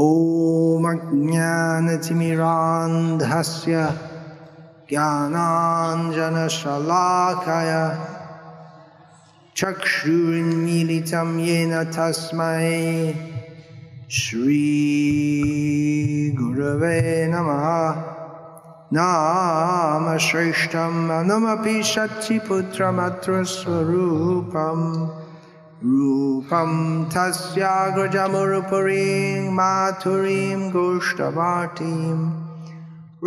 ॐ अज्ञानचिमिरान्धस्य ज्ञानाञ्जनशलाखय चक्षुन्मीलितं येन तस्मै श्रीगुरवे नमः। नाम श्रेष्ठं मनमपि शचिपुत्रमत्र स्वरूपम् रूपं तस्याग्रजमुरुपुरीं माथुरीं गोष्ठवाटीं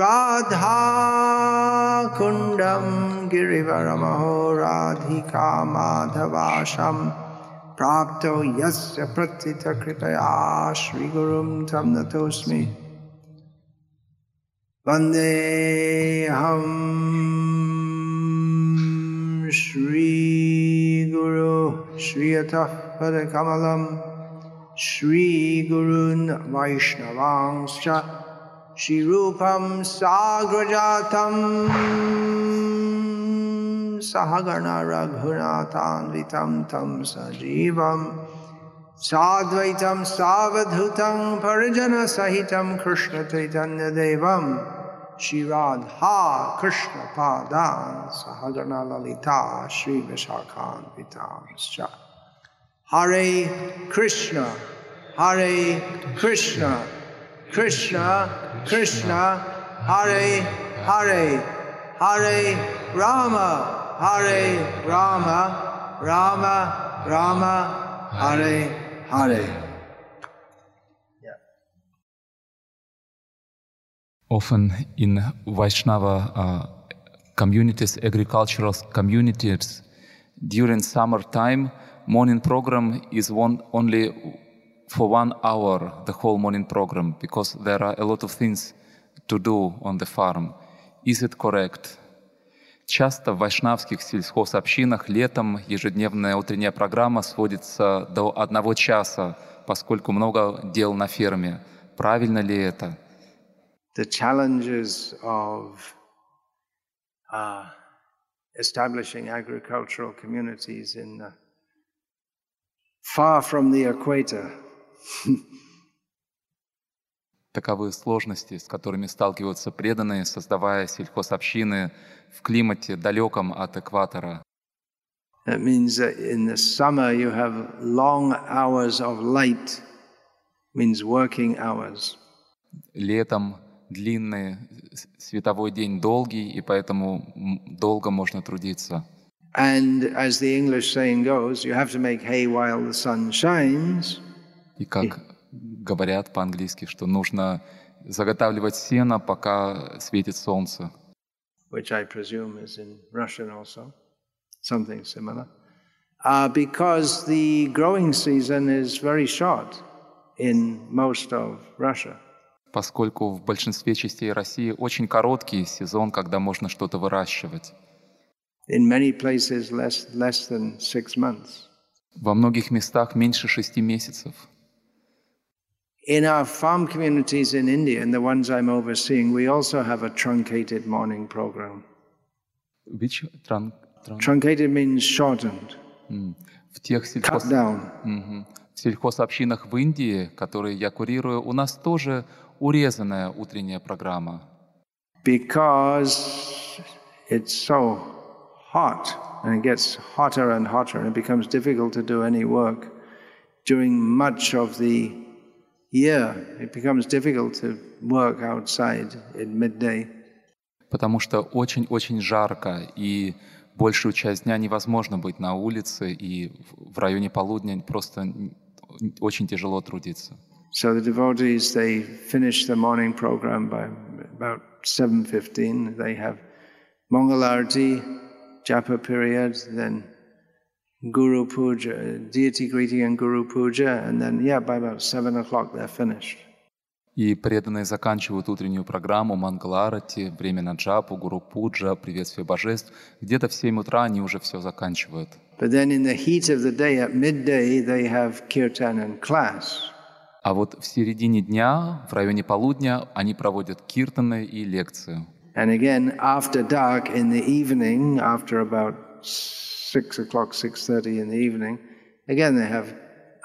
राधाकुण्डं गिरिवरमहो राधिका माधवाशं। प्राप्तो यस्य प्रथितकृपया श्रीगुरुं तं नतोऽस्मि। श्रीगुरो श्रियतः पदकमलं श्रीगुरून् वैष्णवांश्च श्रीरूपं साग्रजातं सहगण रघुनाथान्वितं तं सजीवम् साद्वैतं सावधूतं परिजनसहितं कृष्णचैतन्यदेवं श्रीराधा कृष्णपादान् सहगणललिता श्रीविशाखान्वितांश्च हरे कृष्ण हरे कृष्ण कृष्ण कृष्ण हरे हरे Hare Hare Krishna, Hare Krishna, Krishna, Krishna, Hare Hare, Hare Rama, Hare Rama, Rama Rama, Hare Hare. Often in Vaishnava uh, communities, agricultural communities, during summer time, morning program is one only for one hour, the whole morning program, because there are a lot of things to do on the farm. Is it correct? Часто в вайшнавских сельхозобщинах летом ежедневная утренняя программа сводится до одного часа, поскольку много дел на ферме. Правильно ли это? The challenges of uh, establishing agricultural communities in uh, far from the equator Таковы сложности, с которыми сталкиваются преданные, создавая сельхозобщины в климате, далеком от экватора. That means that in the summer you have long hours of light, means working hours. Летом длинный световой день долгий, и поэтому долго можно трудиться. And as the English saying goes, you have to make hay while the sun shines. И как говорят по-английски, что нужно заготавливать сено, пока светит солнце. Which I presume is in Russian also, something similar. Uh, because the growing season is very short in most of Russia. Поскольку в большинстве частей России очень короткий сезон, когда можно что-то выращивать. In many places less, less than six months. Во многих местах меньше шести месяцев. In our farm communities in India, and the ones I'm overseeing, we also have a truncated morning program. Which trun, trun... Truncated means shortened. Mm. В тех сельхоз... Cut down. Mm-hmm. В сельхозобщинах в Индии, которые я курирую, у нас тоже урезанная утренняя программа. Because it's so hot, and it gets hotter and hotter, and it becomes difficult to do any work during much of the year, it becomes difficult to work outside in midday. Потому что очень-очень жарко, и большую часть дня невозможно быть на улице, и в районе полудня просто очень тяжело трудиться. So the devotees, they finish the morning program by about 7.15. They have Mangalarti, Japa period, then Guru Puja, deity greeting and Guru Puja, and then, yeah, by about seven o'clock they're finished. И преданные заканчивают утреннюю программу Мангаларати, время на джапу, Гуру Пуджа, приветствие божеств. Где-то в 7 утра они уже все заканчивают. But then in the heat of the day, at midday, they have kirtan and class. А вот в середине дня, в районе полудня, они проводят киртаны и лекцию. And again, after dark in the evening, after about six o'clock, six thirty in the evening, again they have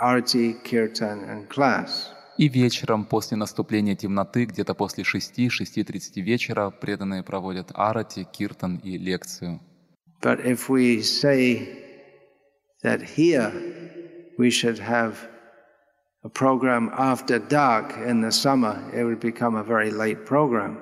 arati, kirtan, and class. И вечером, после наступления темноты, где-то после 6-6.30 вечера, преданные проводят арати, киртан и лекцию. But if we say that here we should have a program after dark in the summer, it would become a very late program.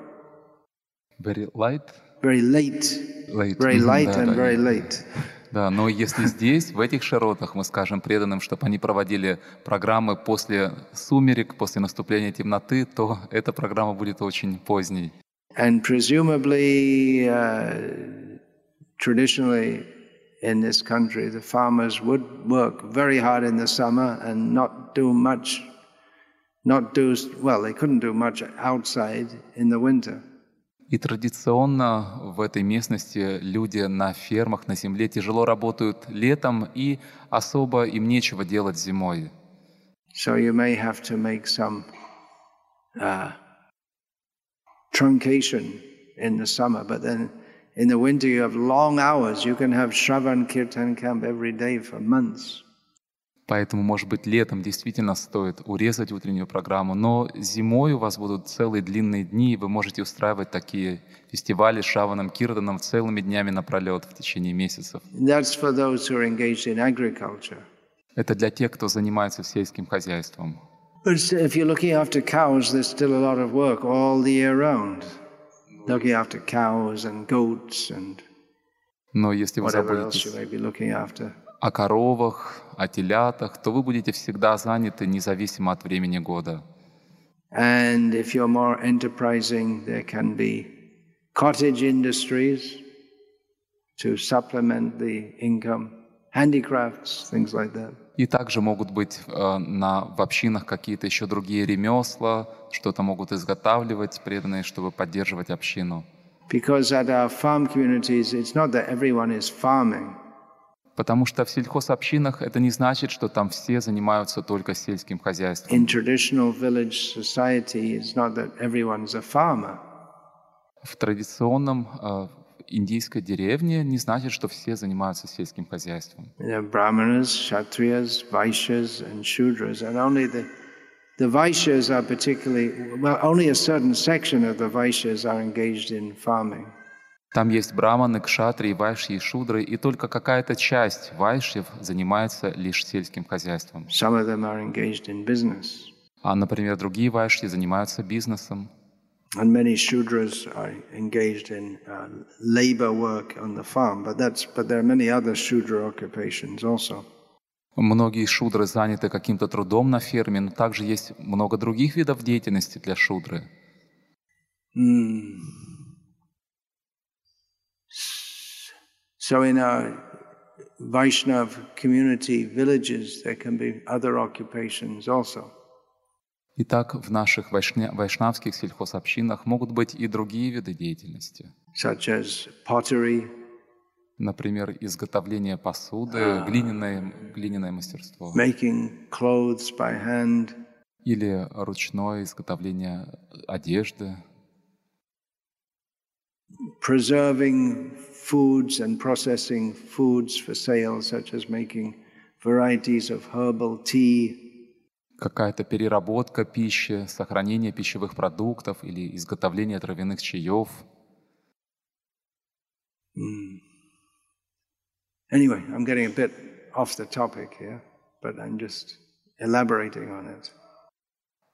Very light? Very late. Late. Very Мгм, light да, and да, very late. Да, но если здесь, в этих широтах, мы скажем преданным, чтобы они проводили программы после сумерек, после наступления темноты, то эта программа будет очень поздней. And presumably, uh, traditionally in this country, the farmers would work very hard in the summer and not do much, not do, well, they couldn't do much outside in the winter. И традиционно в этой местности люди на фермах, на земле тяжело работают летом, и особо им нечего делать зимой. So you may have to make some uh, truncation in the summer, but then in the winter you have long hours. You can have Shravan Kirtan camp every day for months. Поэтому, может быть, летом действительно стоит урезать утреннюю программу, но зимой у вас будут целые длинные дни, и вы можете устраивать такие фестивали с Шаваном Кирданом целыми днями напролет в течение месяцев. Это для тех, кто занимается сельским хозяйством. Но если вы заботитесь о коровах, о телятах, то вы будете всегда заняты независимо от времени года. And if you're more enterprising, there can be cottage industries to supplement the income, handicrafts, things like that. И также могут быть э, на, в общинах какие-то еще другие ремесла, что-то могут изготавливать преданные, чтобы поддерживать общину. Because at our farm communities, it's not that everyone is farming. Потому что в сельхозобщинах это не значит, что там все занимаются только сельским хозяйством. В традиционном э, индийской деревне не значит, что все занимаются сельским хозяйством. The the vaishyas are particularly well. Only a certain section of the vaishyas are engaged in farming. Там есть браманы, кшатрии, вайши и шудры, и только какая-то часть вайшьев занимается лишь сельским хозяйством. Some of them are engaged in business, А, например, другие вайши занимаются бизнесом. and many shudras are engaged in uh, labor work on the farm. But that's but there are many other shudra occupations also. Многие шудры заняты каким-то трудом на ферме, но также есть много других видов деятельности для шудры. Hmm. So in our Vaishnav community villages, there can be other occupations also. Итак, в наших вайшня- вайшнавских сельхозобщинах могут быть и другие виды деятельности. such as pottery, Например, изготовление посуды, глиняное, глиняное мастерство. making clothes by hand, Или ручное изготовление одежды. Preserving foods and processing foods for sale, such as making varieties of herbal tea, Какая-то переработка пищи, сохранение пищевых продуктов или изготовление травяных чаев. Anyway, I'm getting a bit off the topic here, but I'm just elaborating on it.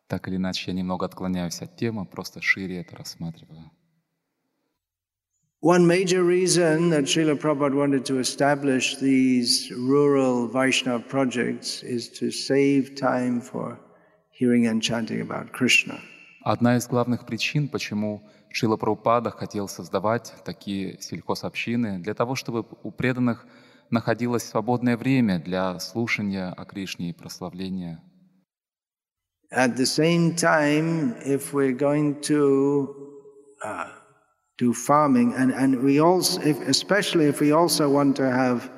Так или иначе, я немного отклоняюсь от темы, просто шире это рассматриваю. One major reason that Srila Prabhupada wanted to establish these rural Vaishnava projects is to save time for hearing and chanting about Krishna. Одна из главных причин, почему Шила Прабхупада хотел создавать такие сельхозобщины, для того, чтобы у преданных находилось свободное время для слушания о Кришне и прославления. At the same time, if we're going to uh, do farming, and, and we also, if, especially if we also want to have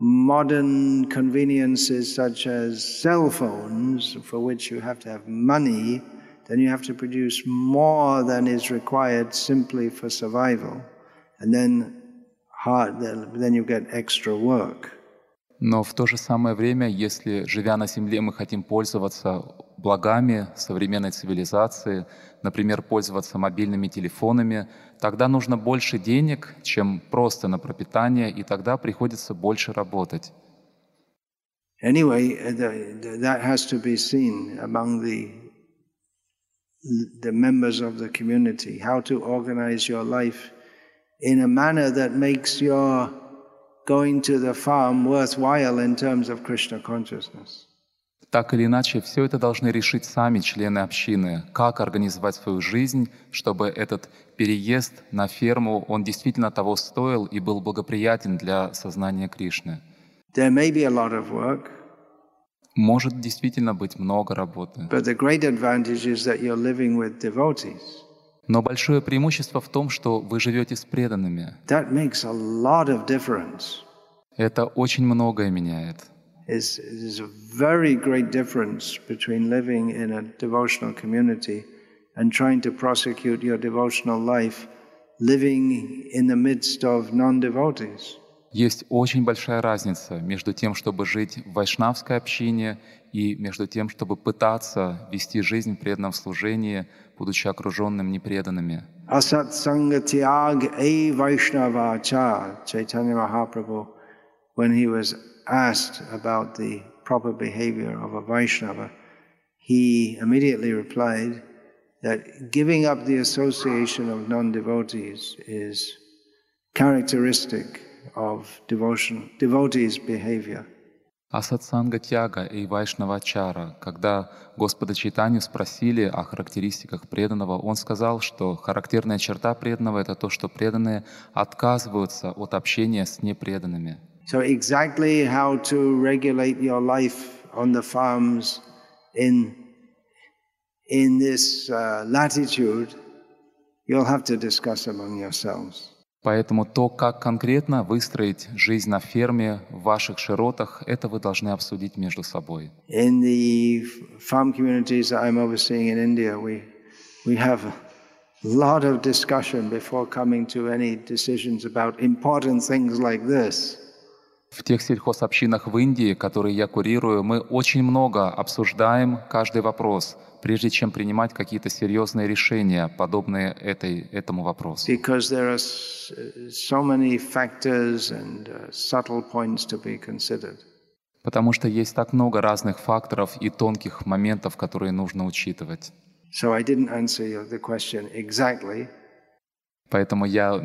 modern conveniences such as cell phones, for which you have to have money, then you have to produce more than is required simply for survival. And then hard, then then you get extra work. Но в то же самое время, если, живя на Земле, мы хотим пользоваться благами современной цивилизации, например, пользоваться мобильными телефонами, тогда нужно больше денег, чем просто на пропитание, и тогда приходится больше работать. Anyway, that has to be seen among the the members of the community, how to organize your life in a manner that makes your going to the farm worthwhile in terms of Krishna consciousness. Так или иначе, все это должны решить сами члены общины, как организовать свою жизнь, чтобы этот переезд на ферму, он действительно того стоил и был благоприятен для сознания Кришны. There may be a lot of work, Может действительно быть много работы. Но большое преимущество в том, что вы живете с преданными. Это очень многое меняет. It's, there's a very great difference between living in a devotional community and trying to prosecute your devotional life living in the midst of non-devotees. Есть очень большая разница между тем, чтобы жить в вайшнавской общине и между тем, чтобы пытаться вести жизнь в преданном служении, будучи окруженным непреданными. Tyag A Vaishnava Cha, Chaitanya Mahaprabhu, when he was asked about the proper behavior of a Vaishnava, he immediately replied that giving up the association of non devotees is characteristic of devotion, devotees' behavior. А тяга и вайшнавачара, когда Господа Чайтанью спросили о характеристиках преданного, он сказал, что характерная черта преданного — это то, что преданные отказываются от общения с непреданными. So, exactly how to regulate your life on the farms in, in this uh, latitude, you'll have to discuss among yourselves. Поэтому то, как конкретно выстроить жизнь на ферме в ваших широтах, это вы должны обсудить между собой. In the farm communities that I'm overseeing in India, we, we have a lot of discussion before coming to any decisions about important things like this. В тех сельхозобщинах в Индии, которые я курирую, мы очень много обсуждаем каждый вопрос, прежде чем принимать какие-то серьезные решения, подобные этой, этому вопросу. Be considered. Потому что есть так много разных факторов и тонких моментов, которые нужно учитывать. So I didn't answer the question exactly, Поэтому я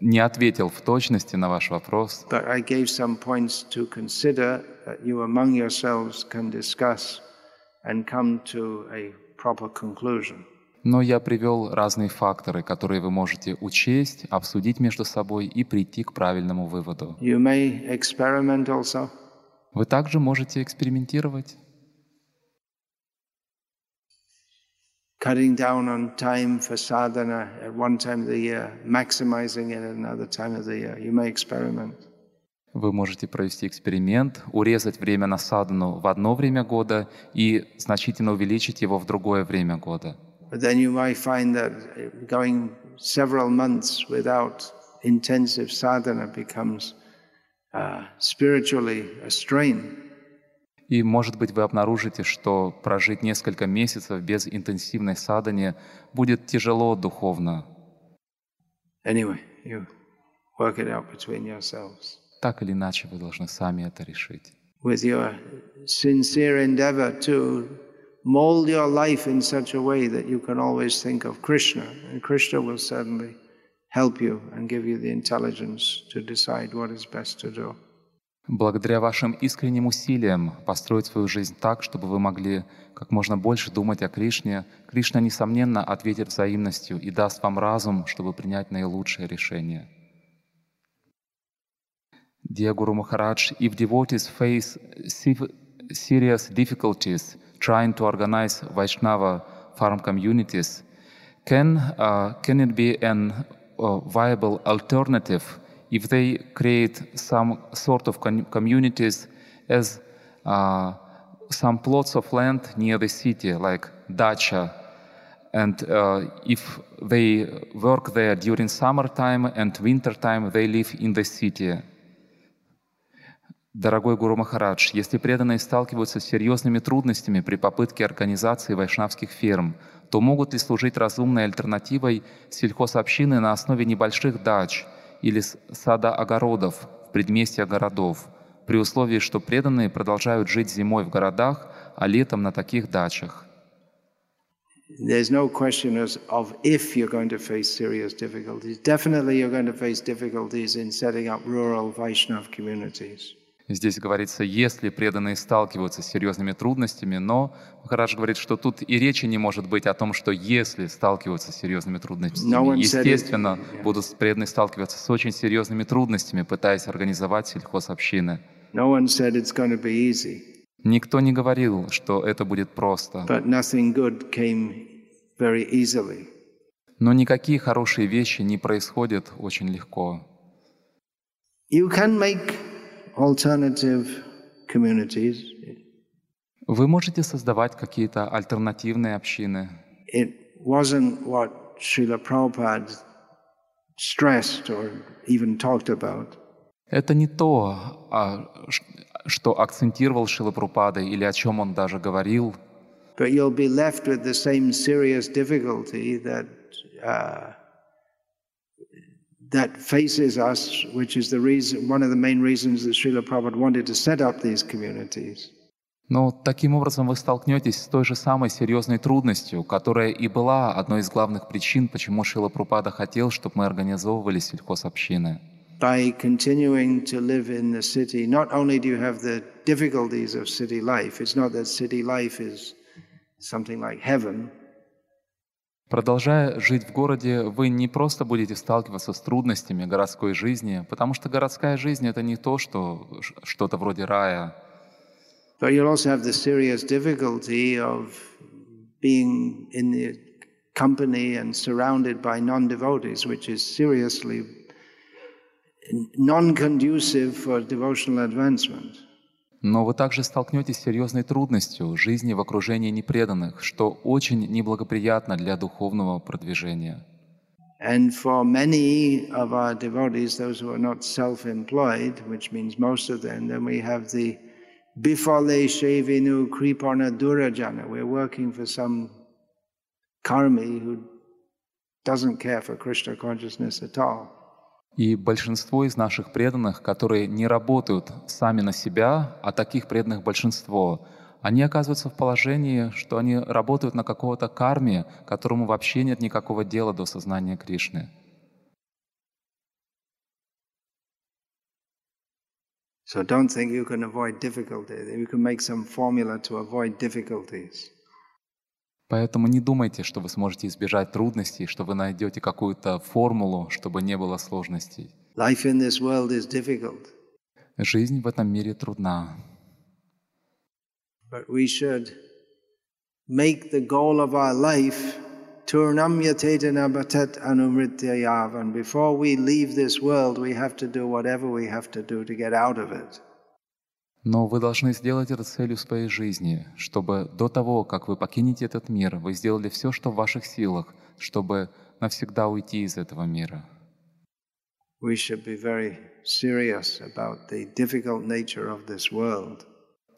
не ответил в точности на ваш вопрос, but I gave some points to consider that you among yourselves can discuss and come to a proper conclusion. но я привел разные факторы, которые вы можете учесть, обсудить между собой и прийти к правильному выводу. You may experiment also. Вы также можете экспериментировать, cutting down on time for sadhana at one time of the year, maximizing it at another time of the year. You may experiment. Вы можете провести эксперимент, урезать время на садану в одно время года и значительно увеличить его в другое время года. But then you might find that going several months without intensive sadhana becomes uh, spiritually a strain. И, может быть, вы обнаружите, что прожить несколько месяцев без интенсивной садани будет тяжело духовно. Anyway, you work it out between yourselves. Так или иначе, вы должны сами это решить. With your sincere endeavor to mold your life in such a way that you can always think of Krishna, and Krishna will certainly help you and give you the intelligence to decide what is best to do. Благодаря вашим искренним усилиям построить свою жизнь так, чтобы вы могли как можно больше думать о Кришне, Кришна, несомненно, ответит взаимностью и даст вам разум, чтобы принять наилучшее решение. Dear Guru Maharaj, if devotees face serious difficulties trying to organize Vaishnava farm communities, can, uh, can it be an uh, viable alternative if they create some sort of communities as uh, some plots of land near the city, like dacha, and uh, if they work there during summertime and wintertime, they live in the city. Дорогой Гуру Махарадж, если преданные сталкиваются с серьезными трудностями при попытке организации вайшнавских ферм, то могут ли служить разумной альтернативой сельхозобщины на основе небольших дач или сада-огородов в предместьях городов, при условии, что преданные продолжают жить зимой в городах, а летом на таких дачах? There's no question of if you're going to face serious difficulties. Definitely you're going to face difficulties in setting up rural Vaishnav communities. Здесь говорится, если преданные сталкиваются с серьезными трудностями, но Махарадж говорит, что тут и речи не может быть о том, что если сталкиваются с серьезными трудностями. No Естественно, yeah. будут преданные сталкиваться с очень серьезными трудностями, пытаясь организовать сельхозобщины. No. Никто не говорил, что это будет просто. Но никакие хорошие вещи не происходят очень легко. You can make alternative communities. Вы можете создавать какие-то альтернативные общины. It wasn't what Srila Prabhupada stressed or even talked about. Это не то, а, что акцентировал Шила Прупада или о чем он даже говорил. But you'll be left with the same serious difficulty that uh, that faces us, which is the reason, one of the main reasons that Srila Prabhupada wanted to set up these communities. Но таким образом вы столкнетесь с той же самой серьезной трудностью, которая и была одной из главных причин, почему Шила Прупада хотел, чтобы мы организовывали сельхозобщины. By continuing to live in the city, not only do you have the difficulties of city life, it's not that city life is something like heaven, Продолжая жить в городе, вы не просто будете сталкиваться с трудностями городской жизни, потому что городская жизнь — это не то, что что-то вроде рая. But you'll also have the serious difficulty of being in the company and surrounded by non-devotees, which is seriously non-conducive for devotional advancement. Но вы также столкнетесь с серьезной трудностью жизни в окружении непреданных, что очень неблагоприятно для духовного продвижения. And for many of our devotees, those who are not self-employed, which means most of them, then we have the bifale shevinu kripana durajana. We're working for some karmi who doesn't care for Krishna consciousness at all. И большинство из наших преданных, которые не работают сами на себя, а таких преданных большинство, они оказываются в положении, что они работают на какого-то карме, которому вообще нет никакого дела до сознания Кришны. So don't think you can avoid difficulties. You can make some formula to avoid difficulties. Поэтому не думайте, что вы сможете избежать трудностей, что вы найдете какую-то формулу, чтобы не было сложностей. Life in this world is difficult. Жизнь в этом мире трудна. But we should make the goal of our life Turnam yatetana batat anumrityayav. And before we leave this world, we have to do whatever we have to do to get out of it. Но вы должны сделать это целью своей жизни, чтобы до того, как вы покинете этот мир, вы сделали все, что в ваших силах, чтобы навсегда уйти из этого мира. We should be very serious about the difficult nature of this world.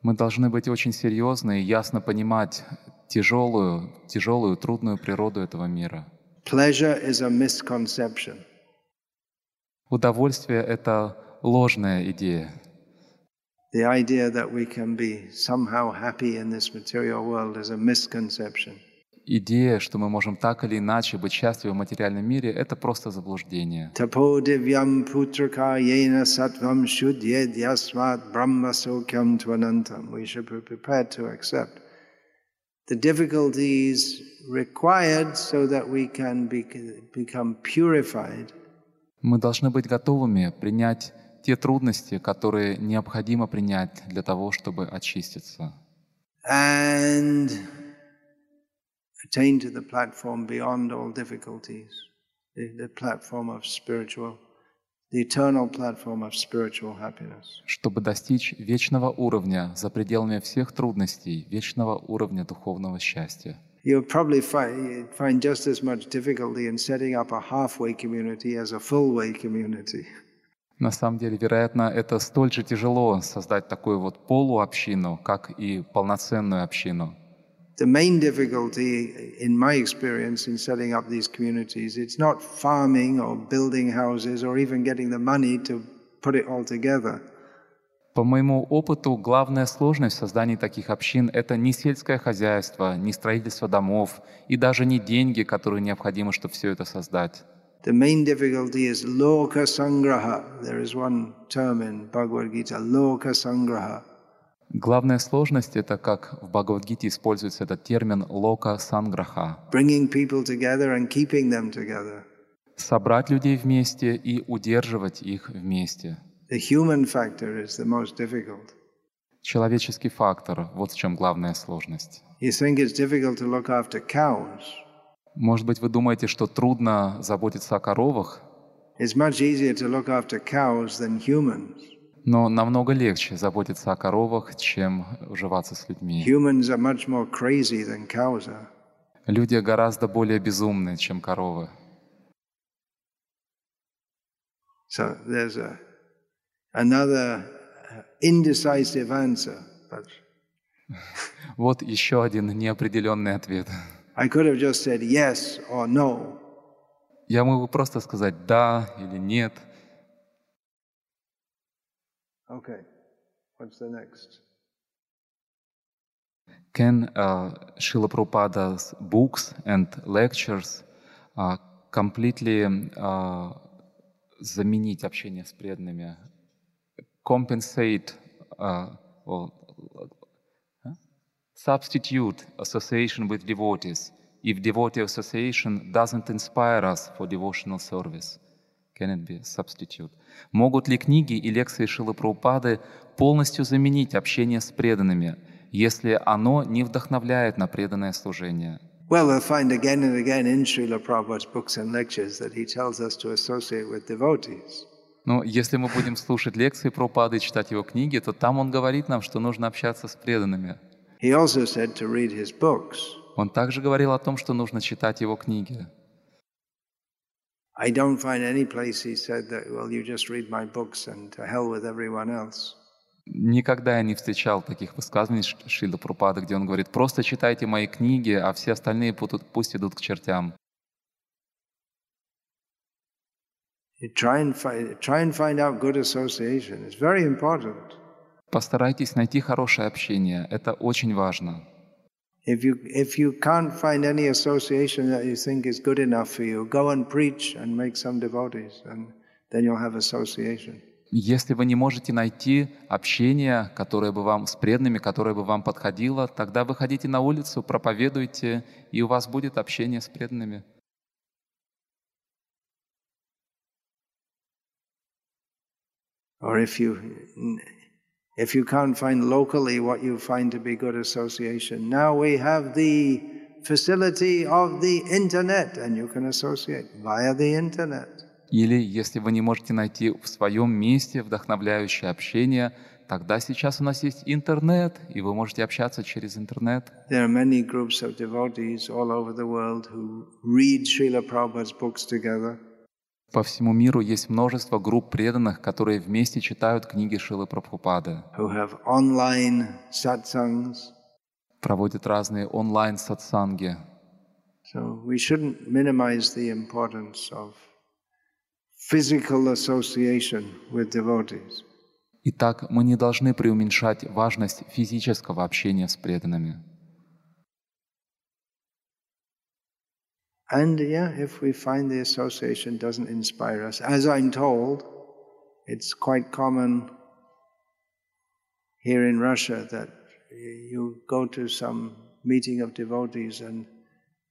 Мы должны быть очень серьезны и ясно понимать тяжелую, тяжелую, трудную природу этого мира. Pleasure is a misconception. Удовольствие — это ложная идея. The idea that we can be somehow happy in this material world is a misconception. Идея, что мы можем так или иначе быть счастливы в материальном мире, это просто заблуждение. Tapo divyam putraka yena sattvam shudyed yasmat brahma sokyam tvanantam. We should be prepared to accept the difficulties required so that we can be, become purified. Мы должны быть готовыми принять те трудности, которые необходимо принять для того, чтобы очиститься. And attain to the platform beyond all difficulties, the, the platform of spiritual, the eternal platform of spiritual happiness. Чтобы достичь вечного уровня за пределами всех трудностей, вечного уровня духовного счастья. You'll probably find, find just as much difficulty in setting up a halfway community as a full way community. На самом деле, вероятно, это столь же тяжело создать такую вот полуобщину, как и полноценную общину. The main difficulty, in my experience, in setting up these communities, it's not farming or building houses or even getting the money to put it all together. По моему опыту, главная сложность в создании таких общин — это не сельское хозяйство, не строительство домов и даже не деньги, которые необходимы, чтобы все это создать. The main difficulty is loka sangraha. There is one term in Bhagavad Gita, loka sangraha. Главная сложность — это, как в Бхагавадгите используется этот термин «лока санграха» Bringing people together and keeping them together. — собрать людей вместе и удерживать их вместе. The human factor is the most difficult. Человеческий фактор — вот в чем главная сложность. You think it's difficult to look after cows. Может быть, вы думаете, что трудно заботиться о коровах, но намного легче заботиться о коровах, чем уживаться с людьми. Люди гораздо более безумны, чем коровы. So there's a, another uh, indecisive answer. But Вот еще один неопределенный ответ. I could have just said yes or no. Я могу просто сказать «да» или «нет». Okay. What's the next? Can uh, Srila Prabhupada's books and lectures uh, completely uh, заменить общение с преданными? Compensate uh, or? Substitute association with devotees if devotee association doesn't inspire us for devotional service? Can it be substitute? Могут ли книги и лекции Шилы Прабхупады полностью заменить общение с преданными, если оно не вдохновляет на преданное служение? Well, we'll find again and again in Srila Prabhupada's books and lectures that he tells us to associate with devotees. Но если мы будем слушать лекции Прабхупады и читать его книги, то там он говорит нам, что нужно общаться с преданными. He also said to read his books. Он также говорил о том, что нужно читать его книги. I don't find any place he said that, well, you just read my books and to hell with everyone else. Никогда я не встречал таких высказываний Шрила Прабхупады, где он говорит, просто читайте мои книги, а все остальные пусть идут к чертям. You try and find, try and find out good association. It's very important. Постарайтесь найти хорошее общение, это очень важно. If you, if you can't find any association that you think is good enough for you, go and preach and make some devotees, and then you'll have association. Если вы не можете найти общение, которое бы вам с преданными, которое бы вам подходило, тогда выходите на улицу, проповедуйте, и у вас будет общение с преданными. Or if you, if you can't find locally what you find to be good association, now we have the facility of the internet, and you can associate via the internet. Или если вы не можете найти в своем месте вдохновляющее общение, тогда сейчас у нас есть интернет, и вы можете общаться через интернет. There are many groups of devotees all over the world who read Srila Prabhupada's books together. По всему миру есть множество групп преданных, которые вместе читают книги Шилы Прабхупады, проводят разные онлайн-сатсанги. So we shouldn't minimize the importance of physical association with devotees. Итак, мы не должны преуменьшать важность физического общения с преданными. And yeah, if we find the association doesn't inspire us, as I'm told, it's quite common here in Russia that you go to some meeting of devotees and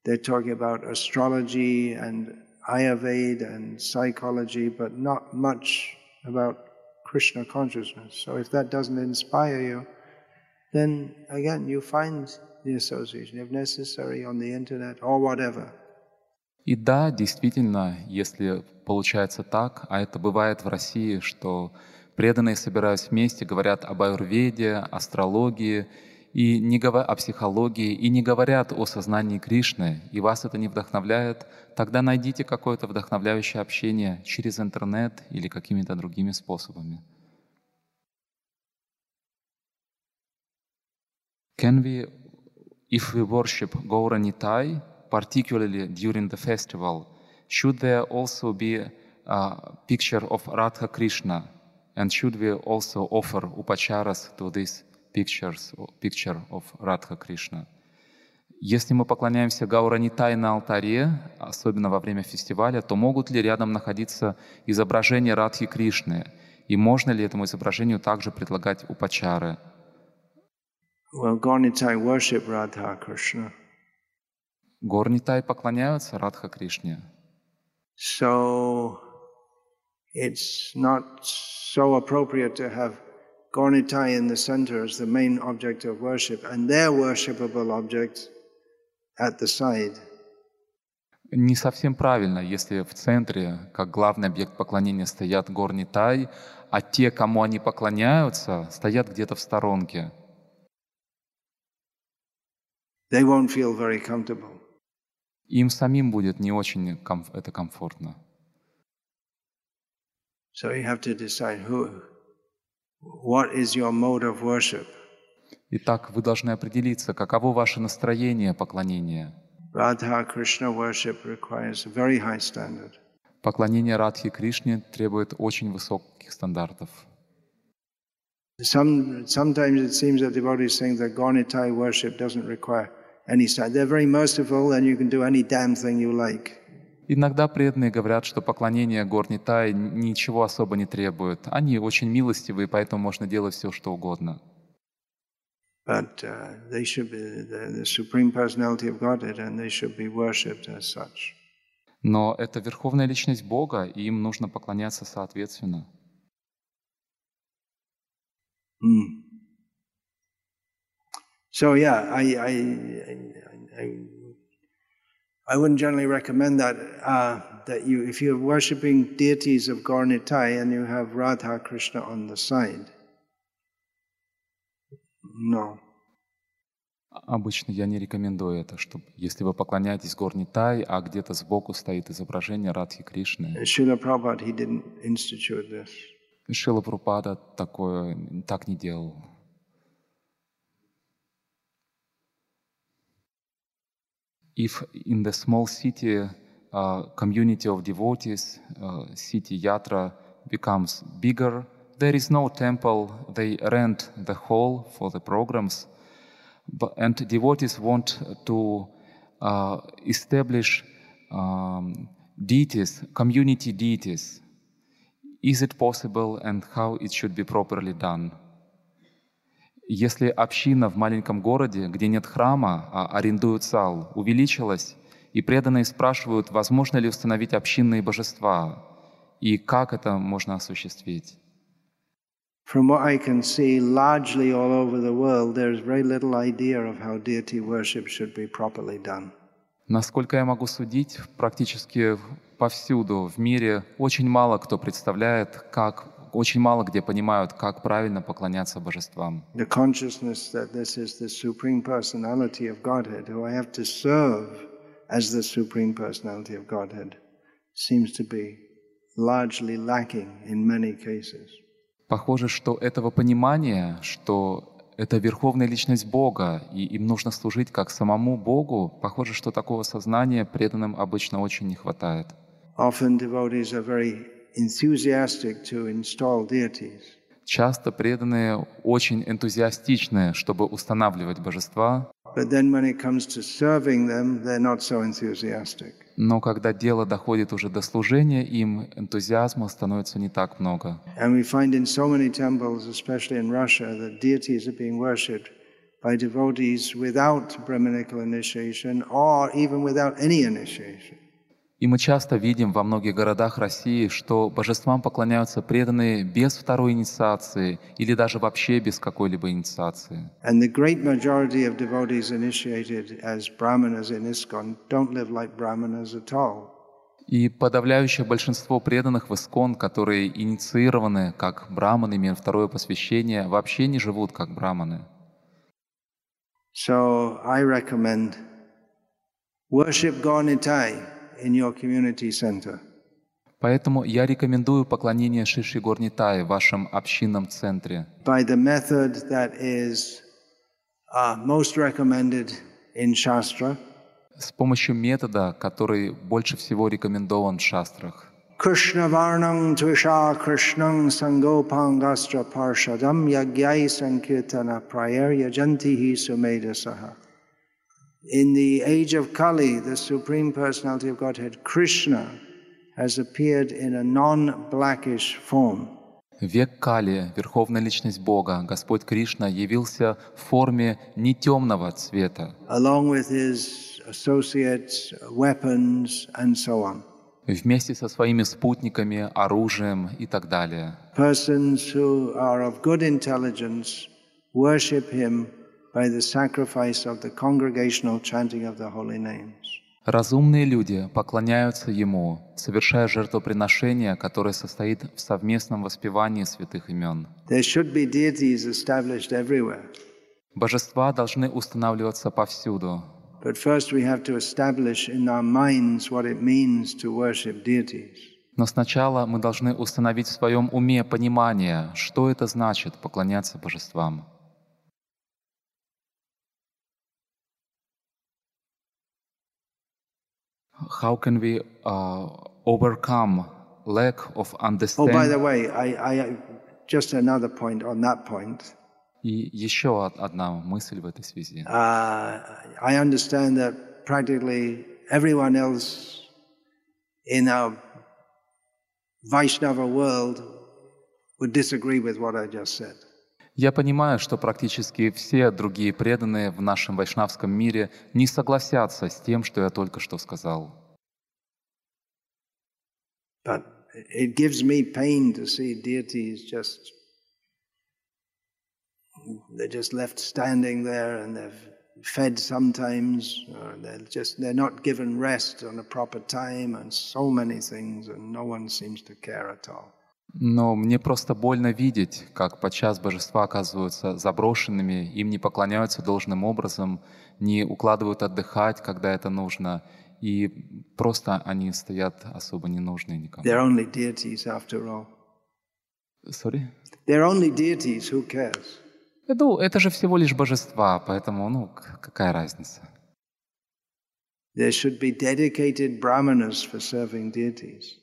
they're talking about astrology and Ayurveda and psychology, but not much about Krishna consciousness. So if that doesn't inspire you, then again you find the association, if necessary, on the internet or whatever. И да, действительно, если получается так, а это бывает в России, что преданные собираются вместе, говорят об аюрведе, астрологии и не говоря о психологии, и не говорят о сознании Кришны, и вас это не вдохновляет, тогда найдите какое-то вдохновляющее общение через интернет или какими-то другими способами. Can we, if we worship Gaura Nitai, particularly during the festival, should there also be a picture of Radha Krishna? And should we also offer upacharas to this pictures, picture of Radha Krishna? Если мы поклоняемся Гауранитай на алтаре, особенно во время фестиваля, то могут ли рядом находиться изображения Радхи Кришны? И можно ли этому изображению также предлагать упачары? Well, Gornitai worship Radha Krishna. Горнитай поклоняются Радха Кришне. So it's not so appropriate to have Gornitai in the center as the main object of worship and their worshipable objects at the side. Не совсем правильно, если в центре, как главный объект поклонения, стоят горнитай, а те, кому они поклоняются, стоят где-то в сторонке. They won't feel very comfortable. Им самим будет не очень комф- это комфортно. So you have to decide who, what is your mode of worship. Итак, вы должны определиться, каково ваше настроение поклонения. Radha Krishna worship requires a very high standard. Поклонение Радхи Кришне требует очень высоких стандартов. Some, sometimes it seems that devotees think that Gornitai worship doesn't require any standard. They're very merciful and you can do any damn thing you like. Иногда преданные говорят, что поклонение Горнитай ничего особо не требует. Они очень милостивые, поэтому можно делать все, что угодно. But uh, they should be the, the Supreme Personality of Godhead and they should be worshipped as such. Но это верховная личность Бога, и им нужно поклоняться соответственно. Mm. So yeah, I, I, I, I wouldn't generally recommend that. Uh, that you, if you're worshiping deities of Gornitai and you have Radha Krishna on the side, no. Обычно я не рекомендую это, чтобы если вы поклоняетесь Горнитай, а где-то сбоку стоит изображение Радхи Кришны. Institute this. Шила Прупада такое так не делал. If in the small city uh, community of devotees, uh, city yatra becomes bigger, there is no temple. They rent the hall for the programs, but, and devotees want to uh, establish um, deities, community deities. Is it possible and how it should be properly done? Если община в маленьком городе, где нет храма, а арендуют зал, увеличилась, и преданные спрашивают, возможно ли установить общинные божества, и как это можно осуществить? From what I can see, largely all over the world, there's very little idea of how deity worship should be properly done. Насколько я могу судить, практически повсюду в мире очень мало кто представляет, как, очень мало где понимают, как правильно поклоняться божествам. The consciousness that this is the Supreme Personality of Godhead, who I have to serve as the Supreme Personality of Godhead, seems to be largely lacking in many cases. Похоже, что этого понимания, что это верховная личность Бога, и им нужно служить как самому Богу, похоже, что такого сознания преданным обычно очень не хватает. Often devotees are very enthusiastic to install deities, Часто преданные очень энтузиастичны, чтобы устанавливать божества, but then when it comes to serving them, they're not so enthusiastic. но когда дело доходит уже до служения им, энтузиазма становится не так много. And we find in so many temples, especially in Russia, that deities are being worshipped by devotees without Brahminical initiation or even without any initiation. И мы часто видим во многих городах России, что божествам поклоняются преданные без второй инициации или даже вообще без какой-либо инициации. И подавляющее большинство преданных в Искон, которые инициированы как браманы, имеют второе посвящение, вообще не живут как браманы. So I recommend worship Gornitai in your community center. Поэтому я рекомендую поклонение Шиши Горнитай в вашем общинном центре by the method that is uh, most recommended in Shastra. с помощью метода, который больше всего рекомендован в шастрах. Krishna Varnam Tvisha Krishnang Sangopangastra Parshadam Yagyai Sankirtana Prayer Yajantihi Sumedasaha. In the age of Kali, the Supreme Personality of Godhead, Krishna, has appeared in a non-blackish form. В век Кали, Верховная Личность Бога, Господь Кришна явился в форме не темного цвета, along with his associates, weapons, and so on. вместе со своими спутниками, оружием и так далее. Persons who are of good intelligence worship him by the sacrifice of the congregational chanting of the holy names. Разумные люди поклоняются Ему, совершая жертвоприношение, которое состоит в совместном воспевании святых имен. Божества должны устанавливаться повсюду, но сначала мы должны установить в своем уме понимание, что это значит поклоняться божествам. How can we uh, overcome lack of Oh, by understanding? the way, I, I just another point on that point. И еще од- одна мысль в этой связи. Uh, I understand that practically everyone else in our Vaishnava world would disagree with what I just said. Я понимаю, что практически все другие преданные в нашем вайшнавском мире не согласятся с тем, что я только что сказал. But it gives me pain to see deities just they're just left standing there and they're fed sometimes or they're just they're not given rest on a proper time and so many things and no one seems to care at all. Но мне просто больно видеть, как подчас божества оказываются заброшенными, им не поклоняются должным образом, не укладывают отдыхать, когда это нужно, и просто они стоят особо ненужные никому. They're only deities after all. Sorry? They're only deities, who cares? Ну, это же всего лишь божества, поэтому, ну, какая разница? There should be dedicated brahmanas for serving deities.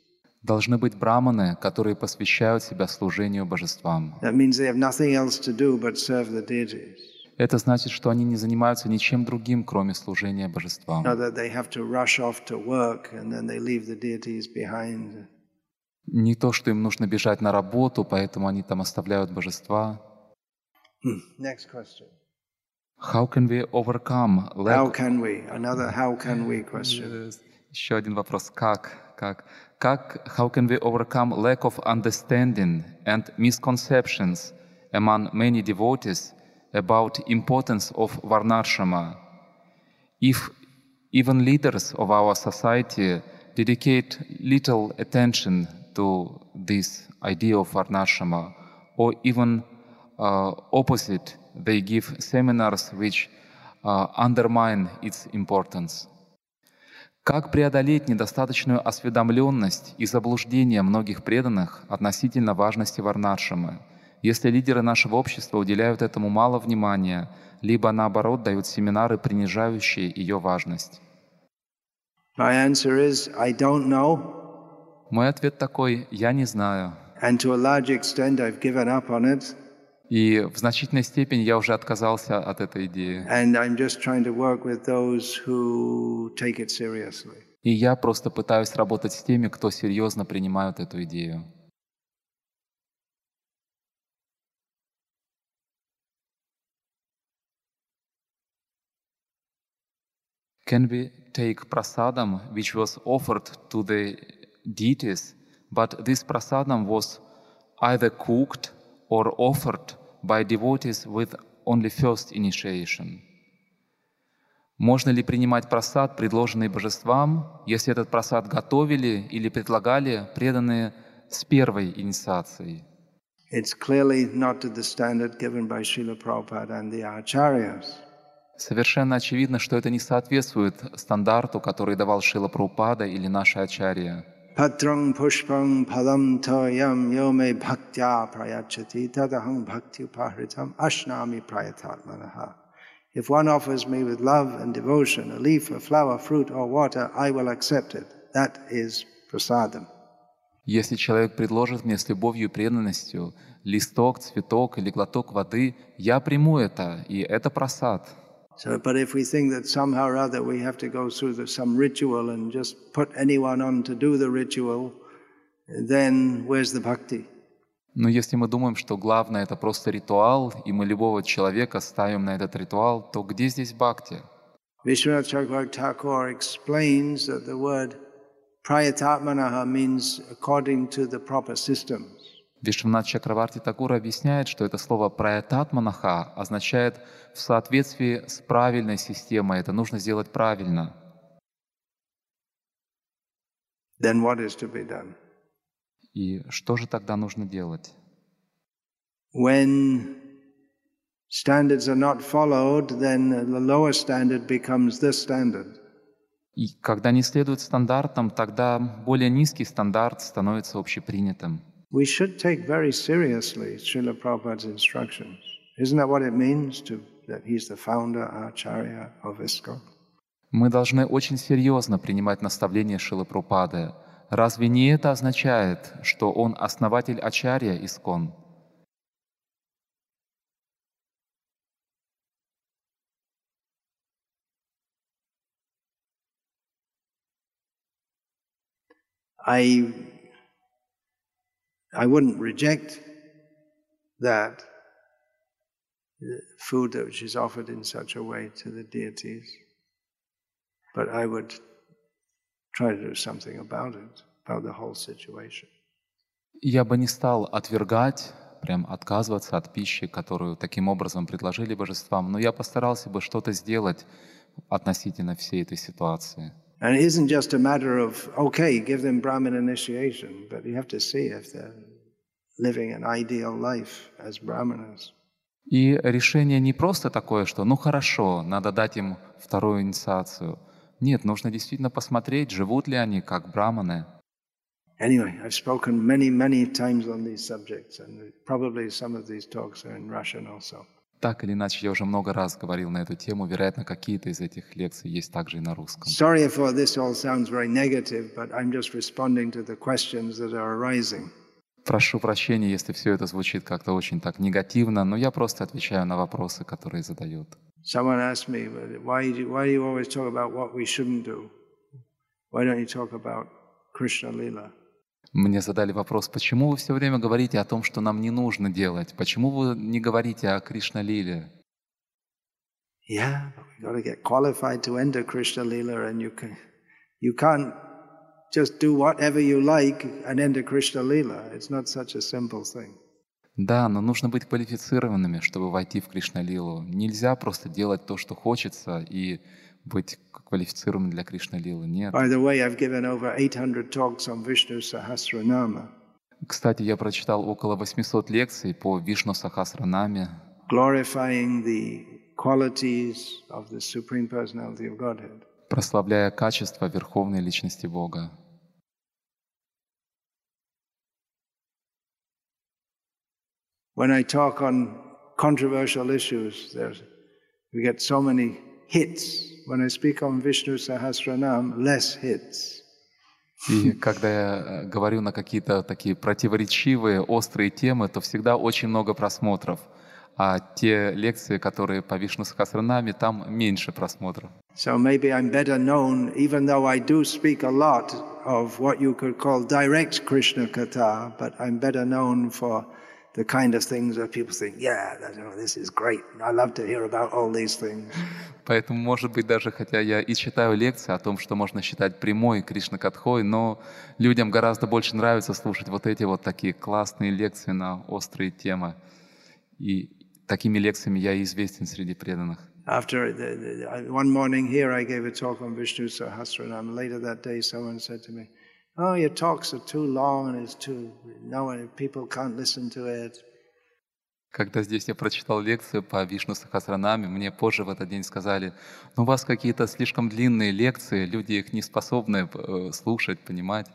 Должны быть браманы, которые посвящают себя служению божествам. Это значит, что они не занимаются ничем другим, кроме служения божествам. Не то, что им нужно бежать на работу, поэтому они там оставляют божества. Next question. How can we overcome How lack... can we? Another how can we question. Э, Еще один вопрос. Как? Как? Как? How can we overcome lack of understanding and misconceptions among many devotees about importance of Varnashrama? If even leaders of our society dedicate little attention to this idea of Varnashrama, or even uh, opposite, they give seminars which uh, undermine its importance. Как преодолеть недостаточную осведомленность и заблуждение многих преданных относительно важности Варнашамы, если лидеры нашего общества уделяют этому мало внимания, либо наоборот дают семинары, принижающие ее важность? Is. Мой ответ такой – я не знаю. And to a large extent, I've given up on it. И в значительной степени я уже отказался от этой идеи. И я просто пытаюсь работать с теми, кто серьезно принимают эту идею. Can we take prasadam which was offered to the deities, but this prasadam was either cooked or offered by devotees with only first initiation? Можно ли принимать просад, предложенный божествам, если этот просад готовили или предлагали преданные с первой инициацией? It's clearly not to the standard given by Srila Prabhupada and the Acharyas. Совершенно очевидно, что это не соответствует стандарту, который давал Шила Прабхупада или наша Ачарья. Patrang pushpang palam toyam yome bhaktya prayachati tadahang bhakti upahritam ashnami prayatatmanaha. If one offers me with love and devotion a leaf, a flower, fruit, or water, I will accept it. That is prasadam. Если человек предложит мне с любовью и преданностью листок, цветок или глоток воды, я приму это, и это просад. So, but if we think that somehow or other we have to go through the, some ritual and just put anyone on to do the ritual, then where's the bhakti? Но если мы думаем, что главное это просто ритуал, и мы любого человека ставим на этот ритуал, то где здесь бхакти? Vishwanath Chakravarti Thakur explains that the word prayatatmanaha means according to the proper systems. Вишванат Чакраварти Такур объясняет, что это слово «праятатманаха» означает в соответствии с правильной системой. Это нужно сделать правильно. Then what is to be done? И что же тогда нужно делать? When standards are not followed, then the lower standard becomes the standard. И когда не следует стандартам, тогда более низкий стандарт становится общепринятым. We should take very seriously Srila Prabhupada's instructions. Isn't that what it means to, that he's the founder, acharya of ISKCON? Мы должны очень серьезно принимать наставления Шилы Прупады. Разве не это означает, что он основатель Ачарья Искон? I, I wouldn't reject that the food which is offered in such a way to the deities, but I would try to do something about it, about the whole situation. Я бы не стал отвергать, прям отказываться от пищи, которую таким образом предложили божествам, но я постарался бы что-то сделать относительно всей этой ситуации. And it isn't just a matter of, okay, give them Brahmin initiation, but you have to see if they're living an ideal life as Brahmanas. И решение не просто такое, что ну хорошо, надо дать им вторую инициацию. Нет, нужно действительно посмотреть, живут ли они как браманы. Anyway, I've spoken many, many times on these subjects, and probably some of these talks are in Russian also. Так или иначе, я уже много раз говорил на эту тему. Вероятно, какие-то из этих лекций есть также и на русском. Sorry if all this all sounds very negative, but I'm just responding to the questions that are arising. Прошу прощения, если все это звучит как-то очень так негативно, но я просто отвечаю на вопросы, которые задают. Someone asked me, why do, why do you always talk about what we shouldn't do? Why don't you talk about Krishna Lila? Мне задали вопрос, почему вы все время говорите о том, что нам не нужно делать? Почему вы не говорите о Кришна-лиле? Yeah, but we got to get qualified to enter Krishna Lila, and you can, you can't just do whatever you like and enter Krishna Lila. It's not such a simple thing. Да, но нужно быть квалифицированными, чтобы войти в Кришна-лилу. Нельзя просто делать то, что хочется, и быть квалифицированным для Кришна-лилы. Нет. By the way, I've given over 800 talks on Vishnu Sahasranama, Кстати, я прочитал около 800 лекций по Вишну Сахасранаме, glorifying the qualities of the Supreme Personality of Godhead. прославляя качество Верховной Личности Бога. When I talk on controversial issues, there's, we get so many hits. When I speak on Vishnu Sahasranam, less hits. И когда я э, говорю на какие-то такие противоречивые, острые темы, то всегда очень много просмотров. А те лекции, которые по Вишну Сахасранаме, там меньше просмотров. So maybe I'm better known, even though I do speak a lot of what you could call direct Krishna Katha, but I'm better known for the kind of things that people think, yeah, oh, this is great. I love to hear about all these things. Поэтому, может быть, даже хотя я и читаю лекции о том, что можно считать прямой Кришна Катхой, но людям гораздо больше нравится слушать вот эти вот такие классные лекции на острые темы. И такими лекциями я и известен среди преданных. After the, the, one morning here, I gave a talk on Vishnu Sahasranam. Later that day, someone said to me, "Oh, your talks are too long and it's too no one people can't listen to it." Когда здесь я прочитал лекцию по Вишну Сахасранаме, мне позже в этот день сказали, ну у вас какие-то слишком длинные лекции, люди их не способны э, слушать, понимать.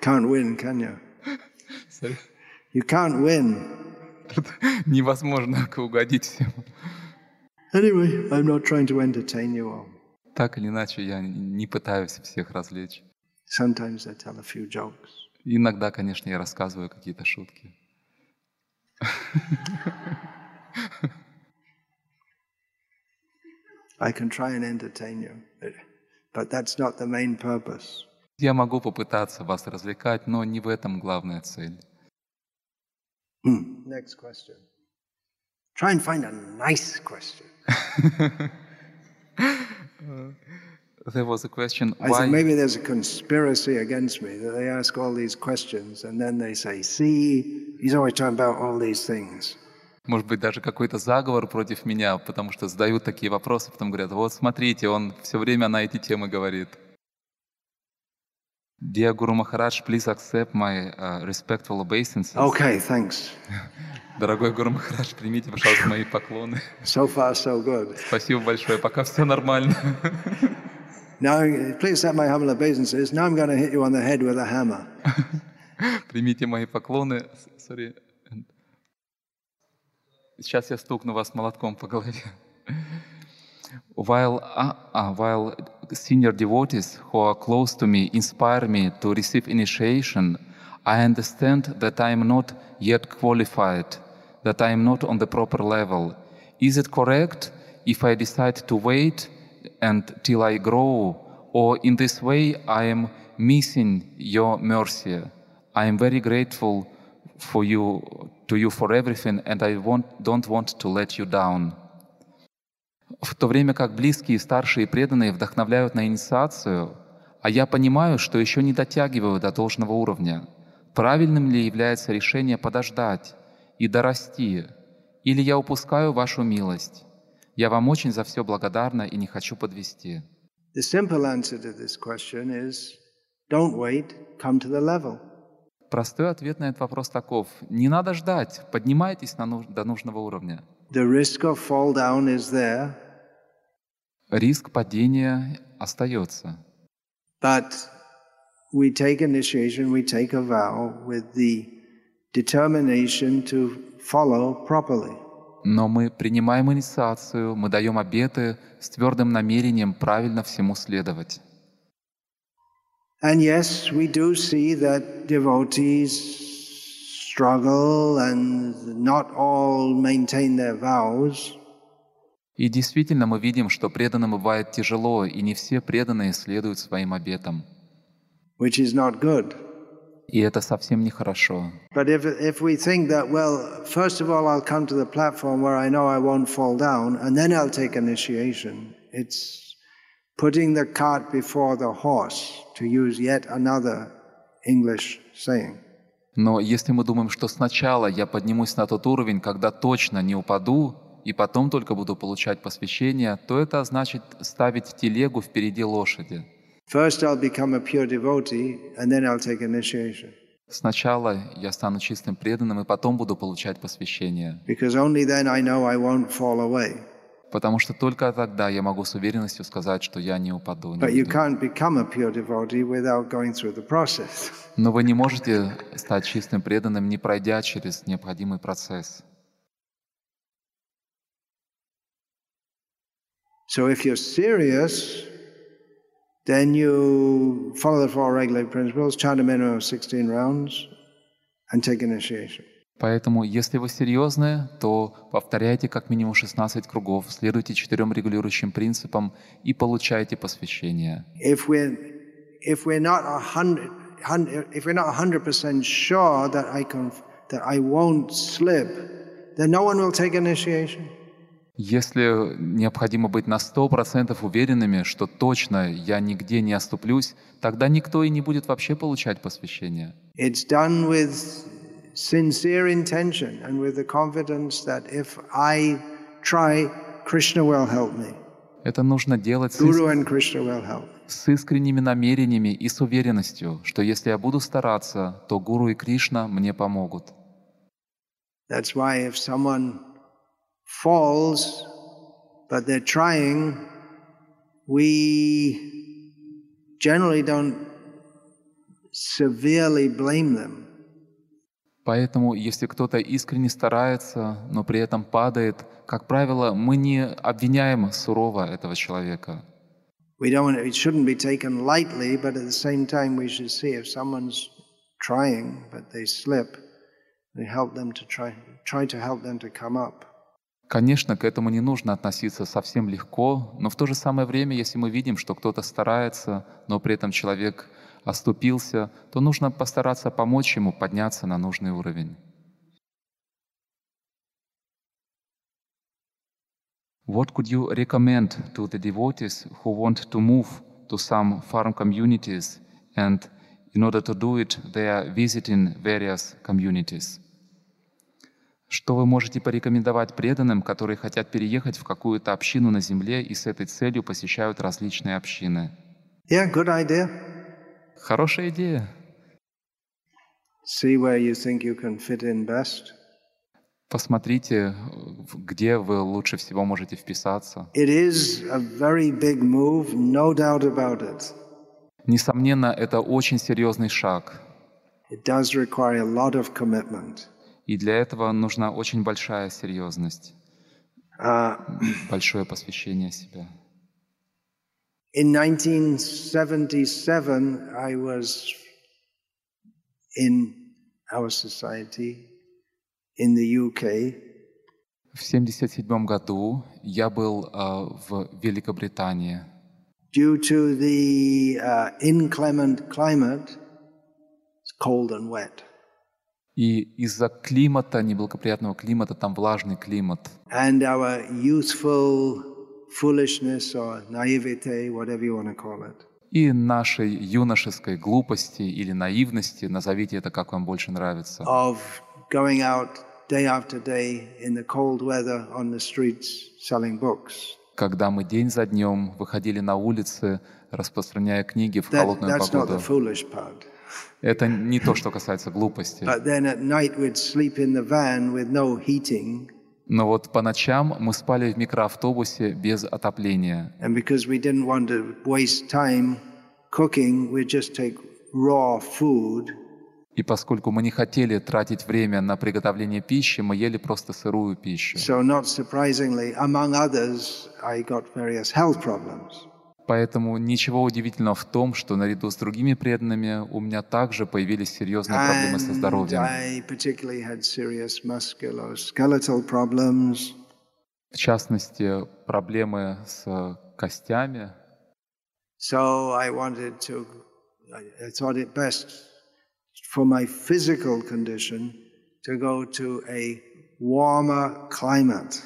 Can't win, can you? Sorry. You can't win. Невозможно угодить всем. Anyway, I'm not trying to entertain you all. Так или иначе, я не пытаюсь всех развлечь. Sometimes I tell a few jokes. Иногда, конечно, я рассказываю какие-то шутки. I can try and entertain you, but that's not the main purpose. Я могу попытаться вас развлекать, но не в этом главная цель. Hmm. Next question. Try and find a nice question. There was a question I why said maybe there's a conspiracy against me that they ask all these questions and then they say, see, he's always talking about all these things. Может быть, даже какой-то заговор против меня, потому что задают такие вопросы, потом говорят, вот смотрите, он все время на эти темы говорит. Dear Guru Maharaj, please accept my uh, respectful obeisances. Okay, thanks. Дорогой Гуру Махарадж, примите, пожалуйста, мои поклоны. So far, so good. Спасибо большое, пока все нормально. Now, please accept my humble obeisances. Now I'm going to hit you on the head with a hammer. Примите мои поклоны. Sorry. Сейчас я стукну вас молотком по голове. While, uh, uh, while senior devotees who are close to me inspire me to receive initiation, I understand that I am not yet qualified, that I am not on the proper level. Is it correct if I decide to wait until I grow, or in this way I am missing your mercy? I am very grateful for you, to you for everything, and I want, don't want to let you down. В то время как близкие, старшие и преданные вдохновляют на инициацию, а я понимаю, что еще не дотягиваю до должного уровня, правильным ли является решение подождать и дорасти, или я упускаю вашу милость? Я вам очень за все благодарна и не хочу подвести. The simple answer to this question is don't wait, come to the level. Простой ответ на этот вопрос таков. Не надо ждать, поднимайтесь на нуж- до нужного уровня. The risk of fall down is there, Риск падения остается. but we take initiation, we take a vow with the determination to follow properly. Но мы принимаем инициацию, мы даем обеты с твердым намерением правильно всему следовать. And yes, we do see that devotees struggle and not all maintain their vows. И действительно мы видим, что преданным бывает тяжело, и не все преданные следуют своим обетам. which is not good. И это совсем нехорошо. But if, if we think that, well, first of all, I'll come to the platform where I know I won't fall down, and then I'll take initiation, it's putting the cart before the horse, to use yet another English saying. Но если мы думаем, что сначала я поднимусь на тот уровень, когда точно не упаду, и потом только буду получать посвящение, то это значит ставить телегу впереди лошади. Devotee. Сначала я стану чистым преданным, и потом буду получать посвящение. Because only then I know I won't fall away. Потому что только тогда я могу с уверенностью сказать, что я не упаду. не But you уйду. can't become a pure devotee without going through the process. Но вы не можете стать чистым преданным, не пройдя через необходимый процесс. So if you're serious, then you follow the four regulated principles, chant a minimum of 16 rounds, and take initiation. Поэтому, если вы серьезны, то повторяйте как минимум 16 кругов, следуйте четырем регулирующим принципам и получайте посвящение. Если необходимо быть на 100% уверенными, что точно я нигде не оступлюсь, тогда никто и не будет вообще получать посвящение. It's done with sincere intention and with the confidence that if I try, Krishna will help me. Это нужно делать с, Guru иск- and Krishna will help. с искренними намерениями и с уверенностью, что если я буду стараться, то Гуру и Кришна мне помогут. That's why if someone falls, but they're trying, we generally don't severely blame them. Поэтому, если кто-то искренне старается, но при этом падает, как правило, мы не обвиняем сурово этого человека. We don't. It shouldn't be taken lightly, but at the same time, we should see if someone's trying but they slip, we help them to try try to help them to come up. Конечно, к этому не нужно относиться совсем легко, но в то же самое время, если мы видим, что кто-то старается, но при этом человек оступился, то нужно постараться помочь ему подняться на нужный уровень. What could you recommend to the devotees who want to move to some farm communities and in order to do it they are visiting various communities? Что вы можете порекомендовать преданным, которые хотят переехать в какую-то общину на земле и с этой целью посещают различные общины? Yeah, good idea. Хорошая идея. See where you think you can fit in best. Посмотрите, где вы лучше всего можете вписаться. It is a very big move, no doubt about it. Несомненно, это очень серьезный шаг, It does require a lot of commitment. и для этого нужна очень большая серьезность, Uh, большое посвящение себя. in 1977, I was in our society in the UK, В 1977 году я был а, в Великобритании. due to the uh, inclement climate, it's cold and wet. И из-за климата, неблагоприятного климата, там влажный климат, And our youthful foolishness or naivete, whatever you want to call it, и нашей юношеской глупости или наивности, назовите это как вам больше нравится, of going out day after day in the cold weather on the streets selling books. когда мы день за днем выходили на улицы, распространяя книги в That, холодную that's not the погоду. foolish part. Это не то, что касается глупости. But then at night we'd sleep in the van with no heating, Но вот по ночам мы спали в микроавтобусе без отопления. И поскольку мы не хотели тратить время на приготовление пищи, мы ели просто сырую пищу. So, not surprisingly, among others, I got various health problems. Поэтому ничего удивительного в том, что наряду с другими преданными у меня также появились серьезные проблемы со здоровьем. В частности, проблемы с костями. So, I wanted to, I thought it best for my physical condition to go to a warmer climate.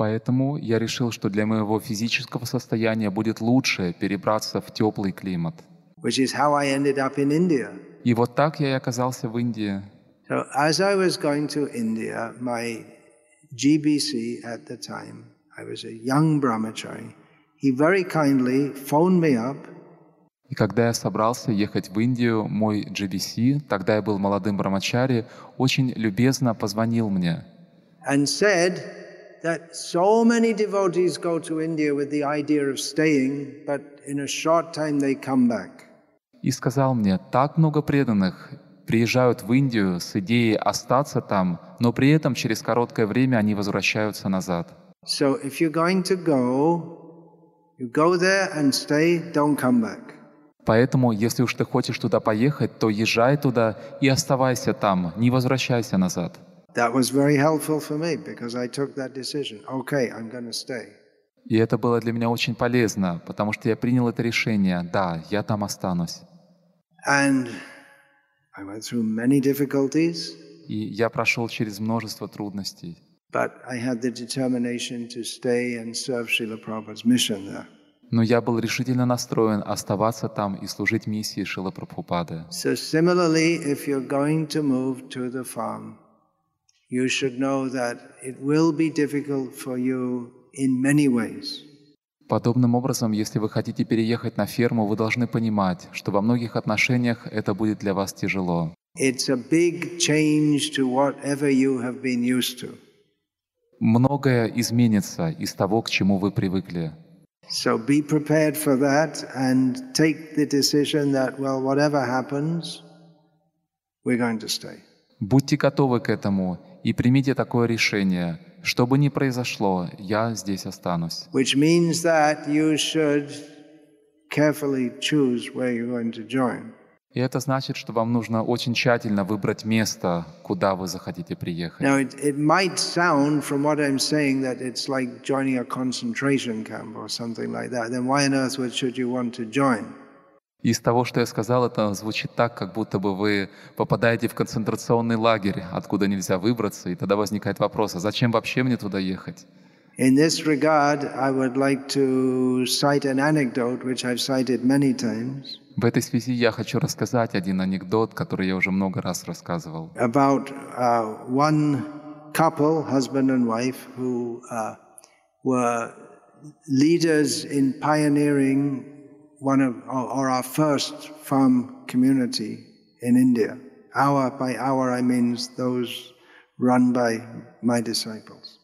Поэтому я решил, что для моего физического состояния будет лучше перебраться в теплый климат. which is how I ended up in India. И вот так я и оказался в Индии. So, as I was going to India, my GBC at the time, I was a young brahmachari, he very kindly phoned me up И когда я собрался ехать в Индию, мой GBC, тогда я был молодым брамачари, очень любезно позвонил мне and said that so many devotees go to India with the idea of staying, but in a short time they come back. и сказал мне, так много преданных приезжают в Индию с идеей остаться там, но при этом через короткое время они возвращаются назад. So, if you're going to go, you go there and stay, don't come back. Поэтому, если уж ты хочешь туда поехать, то езжай туда и оставайся там, не возвращайся назад. That was very helpful for me because I took that decision. Okay, I'm going to stay. И это было для меня очень полезно, потому что я принял это решение. Да, я там останусь. And I went through many difficulties, И я прошел через множество трудностей. but I had the determination to stay and serve Srila Prabhupada's mission there. Но я был решительно настроен оставаться там и служить миссии Шила Прабхупады. So, similarly, if you're going to move to the farm, you should know that it will be difficult for you in many ways. Подобным образом, если вы хотите переехать на ферму, вы должны понимать, что во многих отношениях это будет для вас тяжело. Многое изменится из того, к чему вы привыкли. So be prepared for that and take the decision that, well, whatever happens, we're going to stay. Будьте готовы к этому и примите такое решение. Что бы ни произошло, я здесь останусь. Which means that you should carefully choose where you're going to join. И это значит, что вам нужно очень тщательно выбрать место, куда вы захотите приехать. Now, it, it might sound from what I'm saying that it's like joining a concentration camp or something like that. Then why on earth would, should you want to join? Из того, что я сказал, это звучит так, как будто бы вы попадаете в концентрационный лагерь, откуда нельзя выбраться, и тогда возникает вопрос, а зачем вообще мне туда ехать? In this regard, I would like to cite an anecdote which I've cited many times В этой связи я хочу рассказать один анекдот, который я уже много раз рассказывал. about uh, one couple, husband and wife, who uh, were leaders in pioneering one of or, our first farm community in India. Hour by hour, I mean those run by my disciples.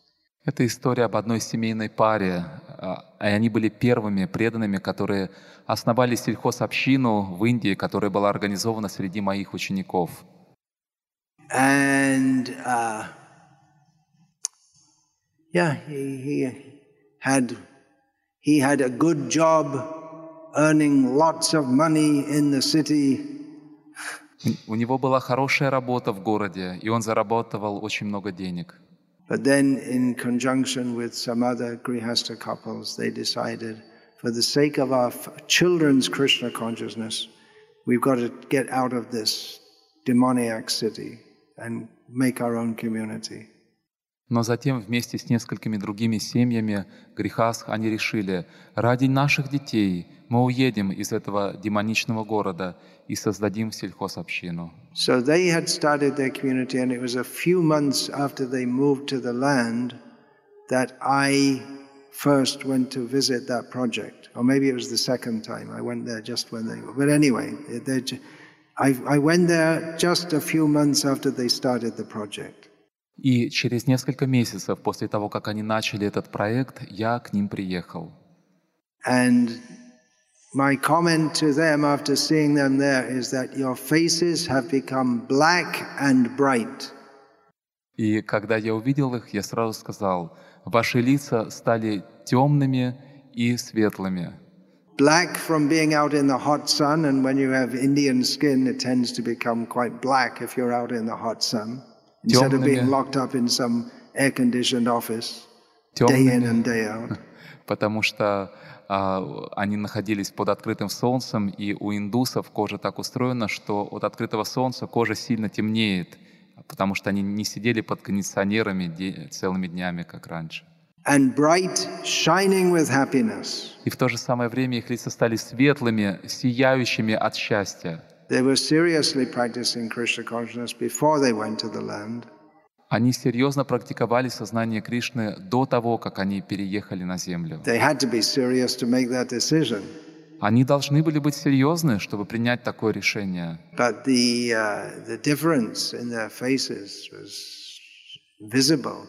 Это история об одной семейной паре, а, и они были первыми преданными, которые основали сельхозобщину в Индии, которая была организована среди моих учеников. And uh, yeah, he, he had he had a good job, earning lots of money in the city. У- У него была хорошая работа в городе, и он зарабатывал очень много денег. But then, in conjunction with some other Grihasta couples, they decided, for the sake of our f- children's Krishna consciousness, we've got to get out of this demoniac city and make our own community. Но затем вместе с несколькими другими семьями Грехасх они решили, ради наших детей мы уедем из этого демоничного города и создадим сельхозобщину. So they had started their community, and it was a few months after they moved to the land that I first went to visit that project. Or maybe it was the second time. I went there just when they. But anyway, I, I went there just a few months after they started the project. И через несколько месяцев после того, как они начали этот проект, я к ним приехал. And my comment to them after seeing them there is that your faces have become black and bright. И когда я увидел их, я сразу сказал, ваши лица стали темными и светлыми. Black from being out in the hot sun, and when you have Indian skin, it tends to become quite black if you're out in the hot sun, instead of being Темными. locked up in some air conditioned office day in Темными, and day out. потому что а, они находились под открытым солнцем, и у индусов кожа так устроена, что от открытого солнца кожа сильно темнеет, потому что они не сидели под кондиционерами де- целыми днями, как раньше. And bright, shining with happiness. И в то же самое время их лица стали светлыми, сияющими от счастья. They were seriously practicing Krishna consciousness before they went to the land. Они серьезно практиковали сознание Кришны до того, как они переехали на землю. They had to be serious to make that decision. Они должны были быть серьезны, чтобы принять такое решение. But the, uh, the difference in their faces was visible.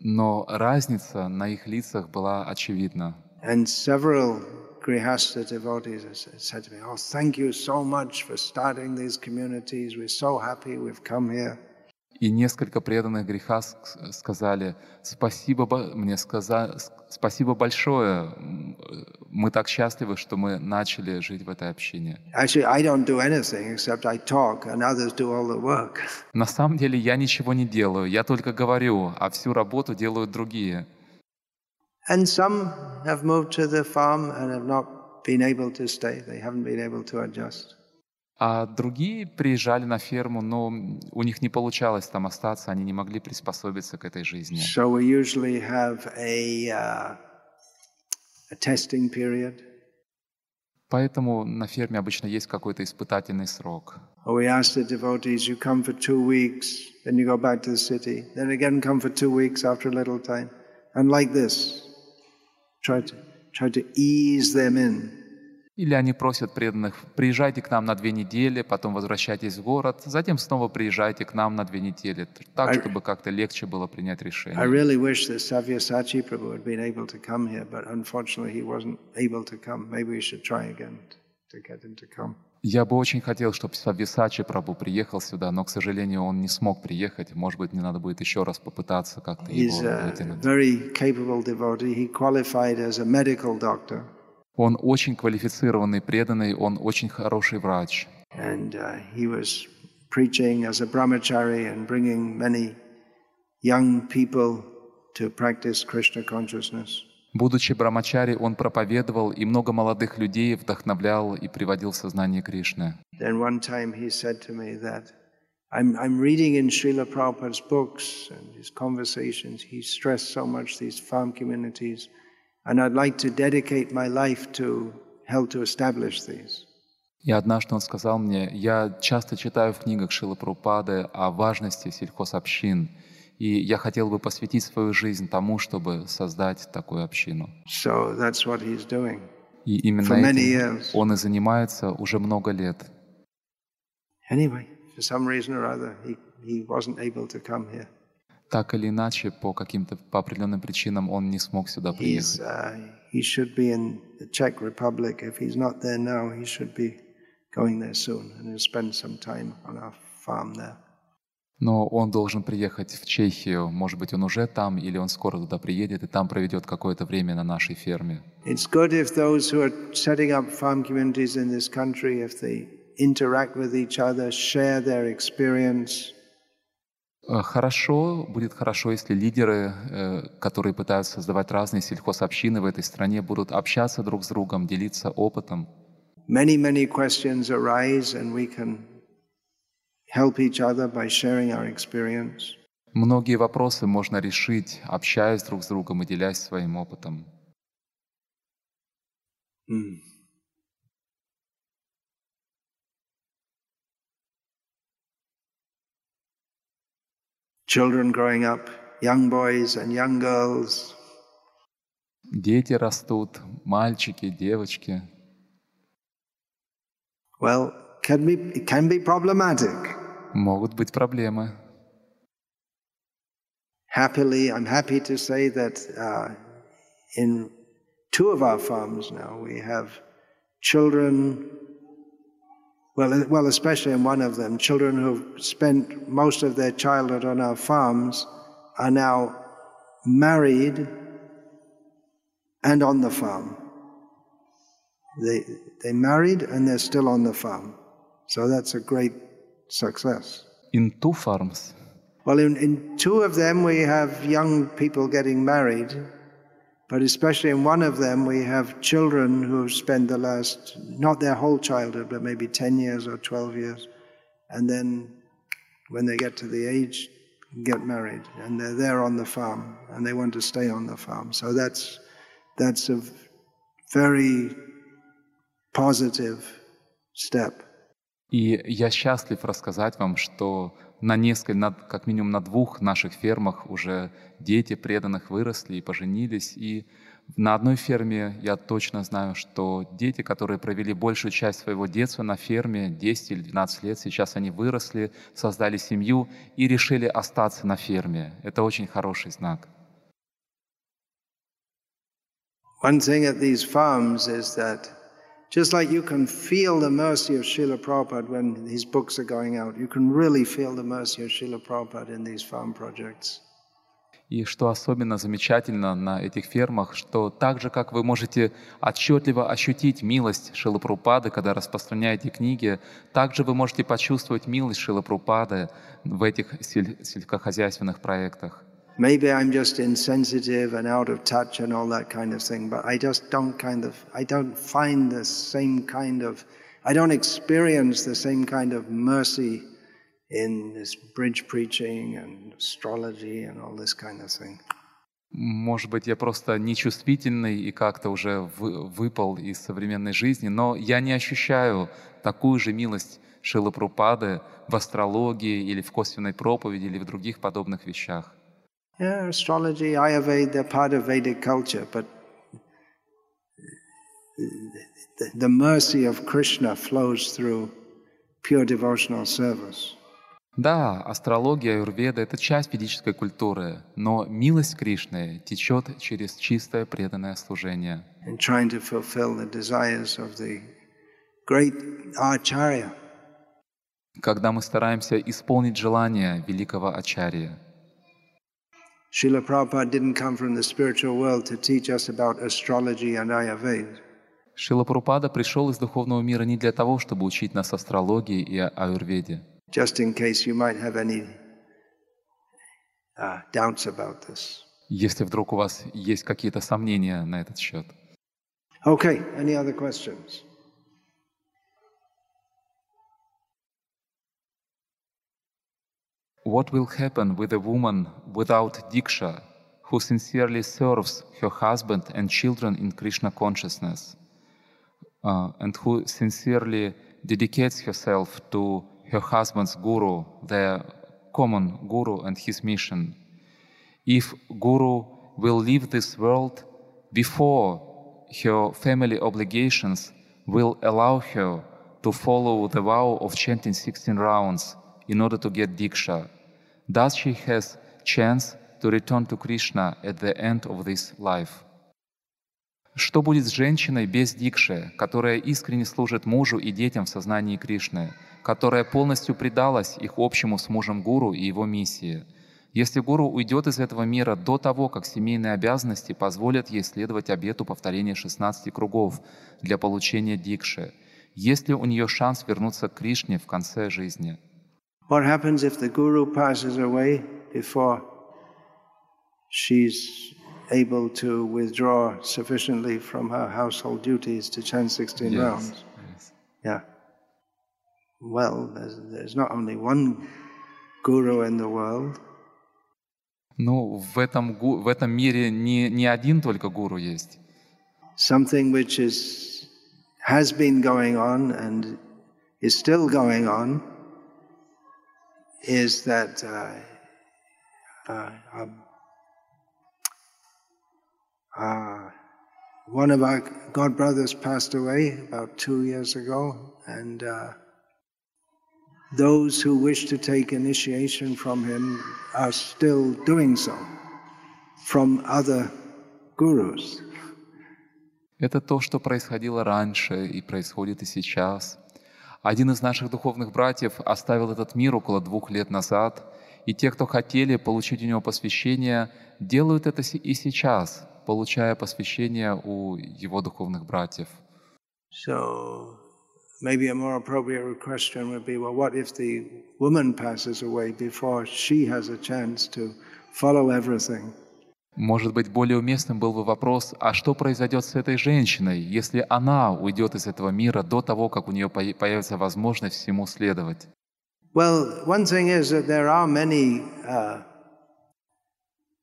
Но разница на их лицах была очевидна. And several Grihasta devotees said to me, Oh, thank you so much for starting these communities. We're so happy we've come here. И несколько преданных греха ск- сказали, спасибо, бо- мне сказа, спасибо большое, мы так счастливы, что мы начали жить в этой общине. Actually, I don't do anything except I talk, and others do all the work. На самом деле я ничего не делаю, я только говорю, а всю работу делают другие. And some have moved to the farm and have not been able to stay. They haven't been able to adjust. А другие приезжали на ферму, но у них не получалось там остаться, они не могли приспособиться к этой жизни. So we usually have a, uh, a testing period. Поэтому на ферме обычно есть какой-то испытательный срок. Or we ask the devotees, you come for two weeks, then you go back to the city, then again come for two weeks after a little time. And like this, Try to try to ease them in. Или они просят преданных, приезжайте к нам на две недели, потом возвращайтесь в город, затем снова приезжайте к нам на две недели, так, чтобы как-то легче было принять решение. really here, Я бы очень хотел, чтобы Сависачи Прабу приехал сюда, но, к сожалению, он не смог приехать. Может быть, мне надо будет еще раз попытаться как-то его вытянуть. Он очень квалифицированный, преданный, он очень хороший врач. and uh, he was preaching as a brahmachari and bringing many young people to practice Krishna consciousness. Будучи брамачари, он проповедовал, и много молодых людей вдохновлял и приводил в сознание Кришны. Then one time he said to me that I'm, I'm reading in Srila Prabhupada's books and his conversations, he stressed so much these farm communities, and I'd like to dedicate my life to help to establish these. И однажды он сказал мне, я часто читаю в книгах Шила Прупады о важности сельхозобщин, и я хотел бы посвятить свою жизнь тому, чтобы создать такую общину. So that's what he's doing. И именно этим years. он и занимается уже много лет. Anyway, for some reason or other, he, he wasn't able to come here. Так или иначе, по каким-то по определенным причинам он не смог сюда приехать. uh, he should be in the Czech Republic. If he's not there now, he should be going there soon and he'll spend some time on our farm there. Но он должен приехать в Чехию. Может быть, он уже там, или он скоро туда приедет и там проведет какое-то время на нашей ферме. It's good if those who are setting up farm communities in this country, if they interact with each other, share their experience, Э, Хорошо, будет хорошо, если лидеры, э, которые пытаются создавать разные сельхозобщины в этой стране, будут общаться друг с другом, делиться опытом. many, many questions arise, and we can help each other by sharing our experience. Многие вопросы можно решить, общаясь друг с другом и делясь своим опытом. Hmm. Children growing up, young boys and young girls, Дети растут, мальчики, девочки. well, can be, it can be problematic. Могут быть проблемы. Happily, I'm happy to say that uh, in two of our farms now we have children. Well, well, especially in one of them, children who've spent most of their childhood on our farms are now married and on the farm. They they married and they're still on the farm, so that's a great success. In two farms. Well, in, in two of them, we have young people getting married, but especially in one of them, we have children who spent the last, not their whole childhood, but maybe 10 years or 12 years, and then when they get to the age, get married, and they're there on the farm, and they want to stay on the farm. So that's, that's a very positive step. И я счастлив рассказать вам, что на несколько, на, как минимум на двух наших фермах уже дети преданных выросли и поженились. И на одной ферме я точно знаю, что дети, которые провели большую часть своего детства на ферме, 10 или 12 лет, сейчас они выросли, создали семью и решили остаться на ферме. Это очень хороший знак. One thing at these farms is that just like you can feel the mercy of Srila Prabhupada when his books are going out, you can really feel the mercy of Srila Prabhupada in these farm projects. И что особенно замечательно на этих фермах, что так же, как вы можете отчетливо ощутить милость Шилапрупады, когда распространяете книги, также вы можете почувствовать милость Шилапрупады в этих сель- сельскохозяйственных проектах. Maybe I'm just insensitive and out of touch and all that kind of thing, but I just don't kind of, I don't find the same kind of, I don't experience the same kind of mercy in this bridge preaching and astrology and all this kind of thing. Может быть, я просто нечувствительный и как-то уже вы- выпал из современной жизни, но я не ощущаю такую же милость Шилапрупады в астрологии или в косвенной проповеди или в других подобных вещах. Yeah, astrology, Ayurveda, they're part of Vedic culture, but the, the mercy of Krishna flows through pure devotional service. Да, астрология аюрведа — это часть ведической культуры, но милость Кришны течет через чистое преданное служение. Когда мы стараемся исполнить желания великого Ачарья. Srila Prabhupada didn't come from the spiritual world to teach us about astrology and Ayurveda. Шила Прупада пришел из духовного мира не для того, чтобы учить нас астрологии и аюрведе. Just in case you might have any uh, doubts about this. Если вдруг у вас есть какие-то сомнения на этот счет. Okay, any other questions? What will happen with a woman without Diksha who sincerely serves her husband and children in Krishna consciousness uh, and who sincerely dedicates herself to her husband's guru, their common guru and his mission? If guru will leave this world before her family obligations will allow her to follow the vow of chanting 16 rounds in order to get diksha. Thus she has chance to return to Krishna at the end of this life. Что будет с женщиной без дикши, которая искренне служит мужу и детям в сознании Кришны, которая полностью предалась их общему с мужем гуру и его миссии? Если гуру уйдет из этого мира до того, как семейные обязанности позволят ей следовать обету повторения 16 кругов для получения дикши, есть ли у нее шанс вернуться к Кришне в конце жизни? What happens if the guru passes away before she's able to withdraw sufficiently from her household duties to chant 16 rounds? yes. Yeah. Well, there's, there's not only one guru in the world. Ну, в этом, гу- в этом мире не, не один только гуру есть. Something which is has been going on and is still going on is that uh, uh, um, uh, one of our god brothers passed away about two years ago, and uh, those who wish to take initiation from him are still doing so from other gurus. Это то, что происходило раньше и происходит и сейчас. Один из наших духовных братьев оставил этот мир около двух лет назад, и те, кто хотели получить у него посвящение, делают это и сейчас, получая посвящение у его духовных братьев. So maybe a more appropriate question would be well, what if the woman passes away before she has a chance to follow everything? Может быть, более уместным был бы вопрос, а что произойдет с этой женщиной, если она уйдет из этого мира до того, как у нее поя- появится возможность всему следовать? Well, one thing is that there are many uh,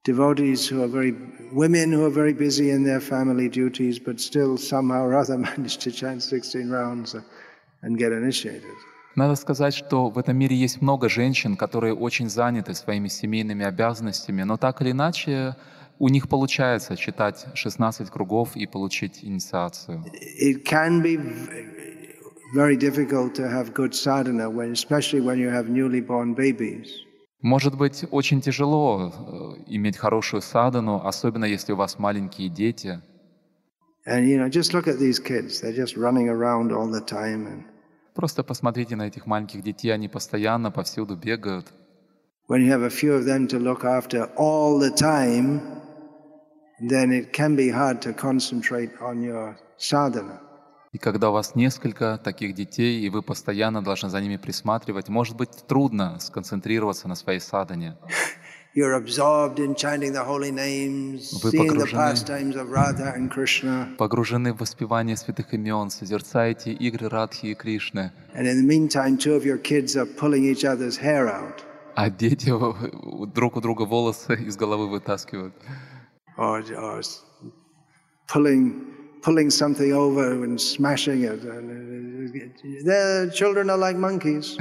devotees who are very, women who are very busy in their family duties, but still somehow or other manage to chant 16 rounds uh, and get initiated. Надо сказать, что в этом мире есть много женщин, которые очень заняты своими семейными обязанностями, но так или иначе у них получается читать 16 кругов и получить инициацию. It can be very difficult to have good sadhana, when, especially when you have newly born babies. Может быть, очень тяжело э, иметь хорошую садану, особенно если у вас маленькие дети. And you know, just look at these kids; they're just running around all the time, and Просто посмотрите на этих маленьких детей, они постоянно повсюду бегают. when you have a few of them to look after all the time, then it can be hard to concentrate on your sadhana. И когда у вас несколько таких детей, и вы постоянно должны за ними присматривать, может быть трудно сконцентрироваться на своей садане. You're absorbed in chanting the holy names, Вы seeing the погружены. pastimes of Radha and Krishna, Погружены в воспевание святых имен, созерцаете игры Радхи и Кришны, and in the meantime, two of your kids are pulling each other's hair out. а дети друг у друга волосы из головы вытаскивают. Or, or pulling, pulling something over and smashing it. Uh, the children are like monkeys.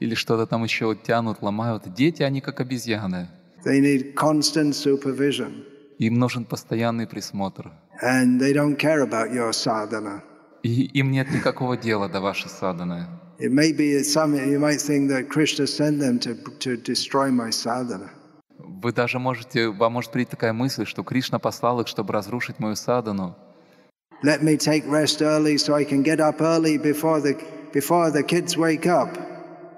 Или что-то там еще тянут, ломают. Дети, они как обезьяны. They need constant supervision. Им нужен постоянный присмотр. And they don't care about your sadhana. И им нет никакого дела до вашей садханы. It may be some, you might think that Krishna sent them to, to destroy my sadhana. Вы даже можете, вам может прийти такая мысль, что Кришна послал их, чтобы разрушить мою садану. Let me take rest early so I can get up early before the, before the kids wake up.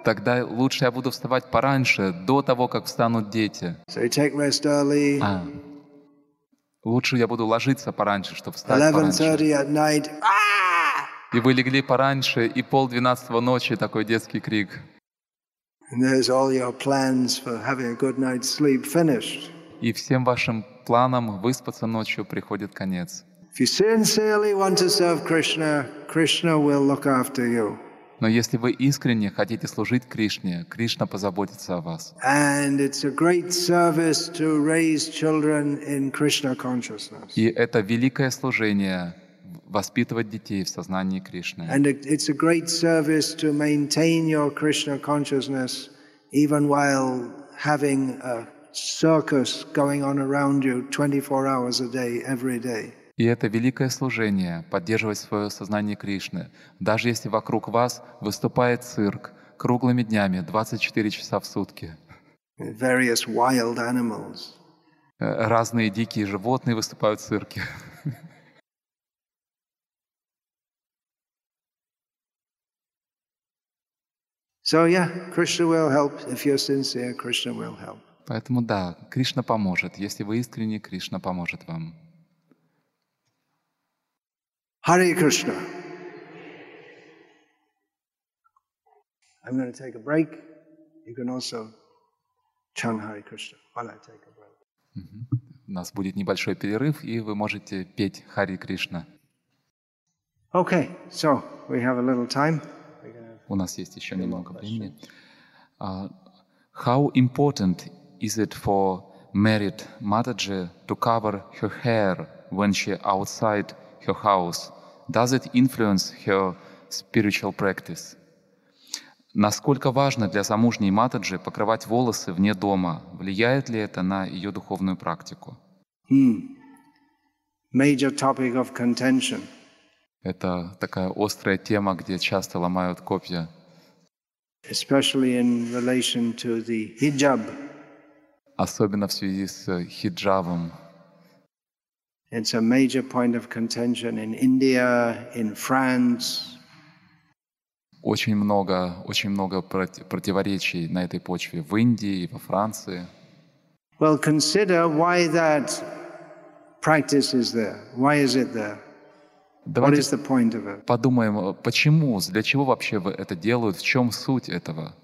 Тогда лучше я буду вставать пораньше, до того, как встанут дети. So take rest early, А. Лучше я буду ложиться пораньше, чтобы встать пораньше. 11.30 at night. И вы легли пораньше, и полдвенадцатого ночи такой детский крик. And there's all your plans for having a good night's sleep finished. И всем вашим планам выспаться ночью приходит конец. If you sincerely want to serve Krishna, Krishna will look after you. Но если вы искренне хотите служить Кришне, Кришна позаботится о вас. И это великое служение — воспитывать детей в сознании Кришны. And it- it's a great service to maintain your Krishna consciousness even while having a circus going on around you 24 hours a day, every day. И это великое служение — поддерживать свое сознание Кришны, даже если вокруг вас выступает цирк круглыми днями, 24 часа в сутки. Various wild animals. Э, Разные дикие животные выступают в цирке. So, yeah, Krishna will help. If you're sincere, Krishna will help. Поэтому да, Кришна поможет. Если вы искренне, Кришна поможет вам. Hare Krishna. I'm going to take a break. You can also chant Hare Krishna while I take a break. У нас будет небольшой перерыв, и вы можете петь Хари Кришна. Okay, so we have a little time. У нас есть еще немного времени. А, how important is it for married Mataji to cover her hair when she outside her house? Does it influence her spiritual practice? Насколько важно для замужней Матаджи покрывать волосы вне дома? Влияет ли это на ее духовную практику? Major topic of contention. Это такая острая тема, где часто ломают копья, especially in relation to the hijab. особенно в связи с хиджабом. It's a major point of contention in India, in France, Очень много, очень много проти- противоречий на этой почве в Индии, во Франции. Well, consider why that practice is there. Why is it there? Давайте подумаем, э, почему, для чего вообще это делают, в чем суть этого?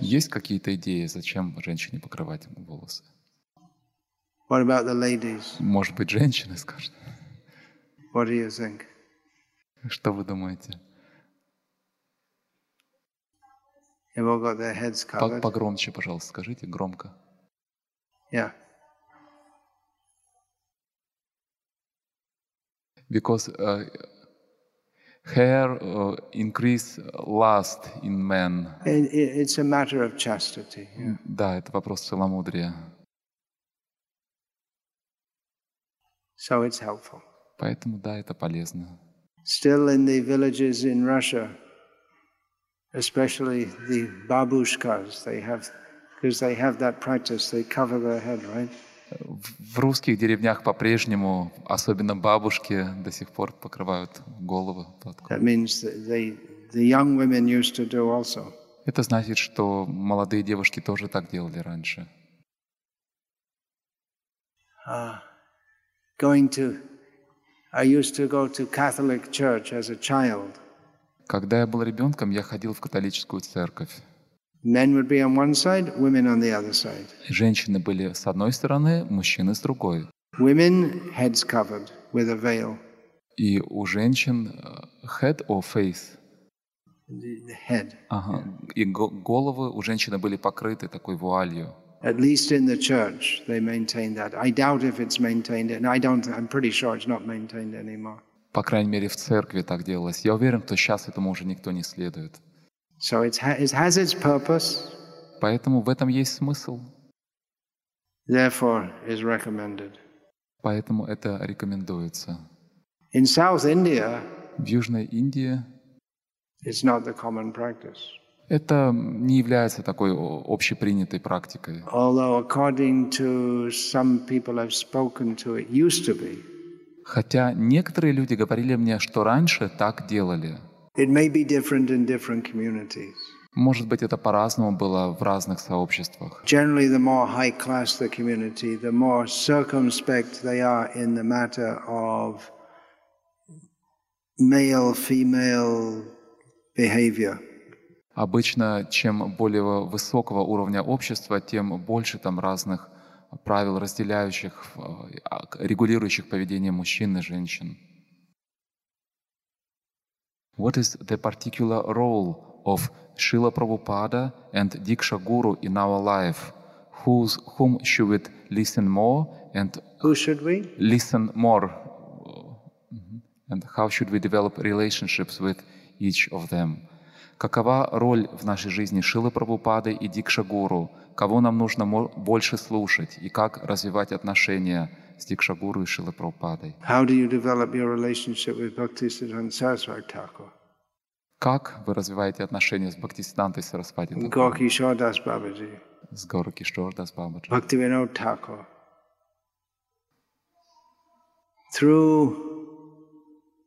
Есть какие-то идеи, зачем женщине покрывать волосы? Может быть, женщины скажут. Что вы думаете? Погромче, пожалуйста, скажите, громко. Yeah. Because uh, hair uh, increase lust in men. It, it, it's a matter of chastity. yeah. Да, это вопрос целомудрия. So it's helpful. Поэтому, да, это полезно. Still in the villages in Russia, especially the babushkas, they have, because they have that practice, they cover their head, right? В русских деревнях по-прежнему, особенно бабушки, до сих пор покрывают головы платком. Это значит, что молодые девушки тоже так делали раньше. Uh, going to, I used to go to Catholic church as a child. Когда я был ребенком, я ходил в католическую церковь. Женщины были с одной стороны, мужчины с другой. Women, heads covered with a veil. И у женщин э, head or face? The, head. Ага. И го- головы у женщины были покрыты такой вуалью. At least in the church, they maintain that. I doubt if it's maintained, and I don't, I'm pretty sure it's not maintained anymore. По крайней мере, в церкви так делалось. Я уверен, что сейчас этому уже никто не следует. So it's, ha- it has its purpose, Поэтому в этом есть смысл. therefore is recommended. Поэтому это рекомендуется. In South India, В Южной Индии it's not the common practice. это не является такой общепринятой практикой. Although, according to some people I've spoken to, it used to be. Хотя некоторые люди говорили мне, что раньше так делали. It may be different in different communities. Может быть, это по-разному было в разных сообществах. Generally, the more high class the community, the more circumspect they are in the matter of male female behavior. Обычно, чем более высокого уровня общества, тем больше там разных правил, разделяющих, э, а, регулирующих поведение мужчин и женщин. What is the particular role of Srila Prabhupada and Diksha Guru in our life? Who's, whom should we listen more and Who should we? listen more? Mhm. And how should we develop relationships with each of them? Какова роль в нашей жизни Шилы Прабхупады и Дикша Гуру? Кого нам нужно больше слушать? И как развивать отношения с Дикша Гуру и Шилой Прабхупадой? How do you develop your relationship with Bhaktisiddhanta Saraswati Thakur? Как вы развиваете отношения с Бхактисидантой Сарасвати, and Тхакур, Gorky Shodas Babaji, с Гору Кишордас Бабаджи? Bhaktivinoda Thakur? Through,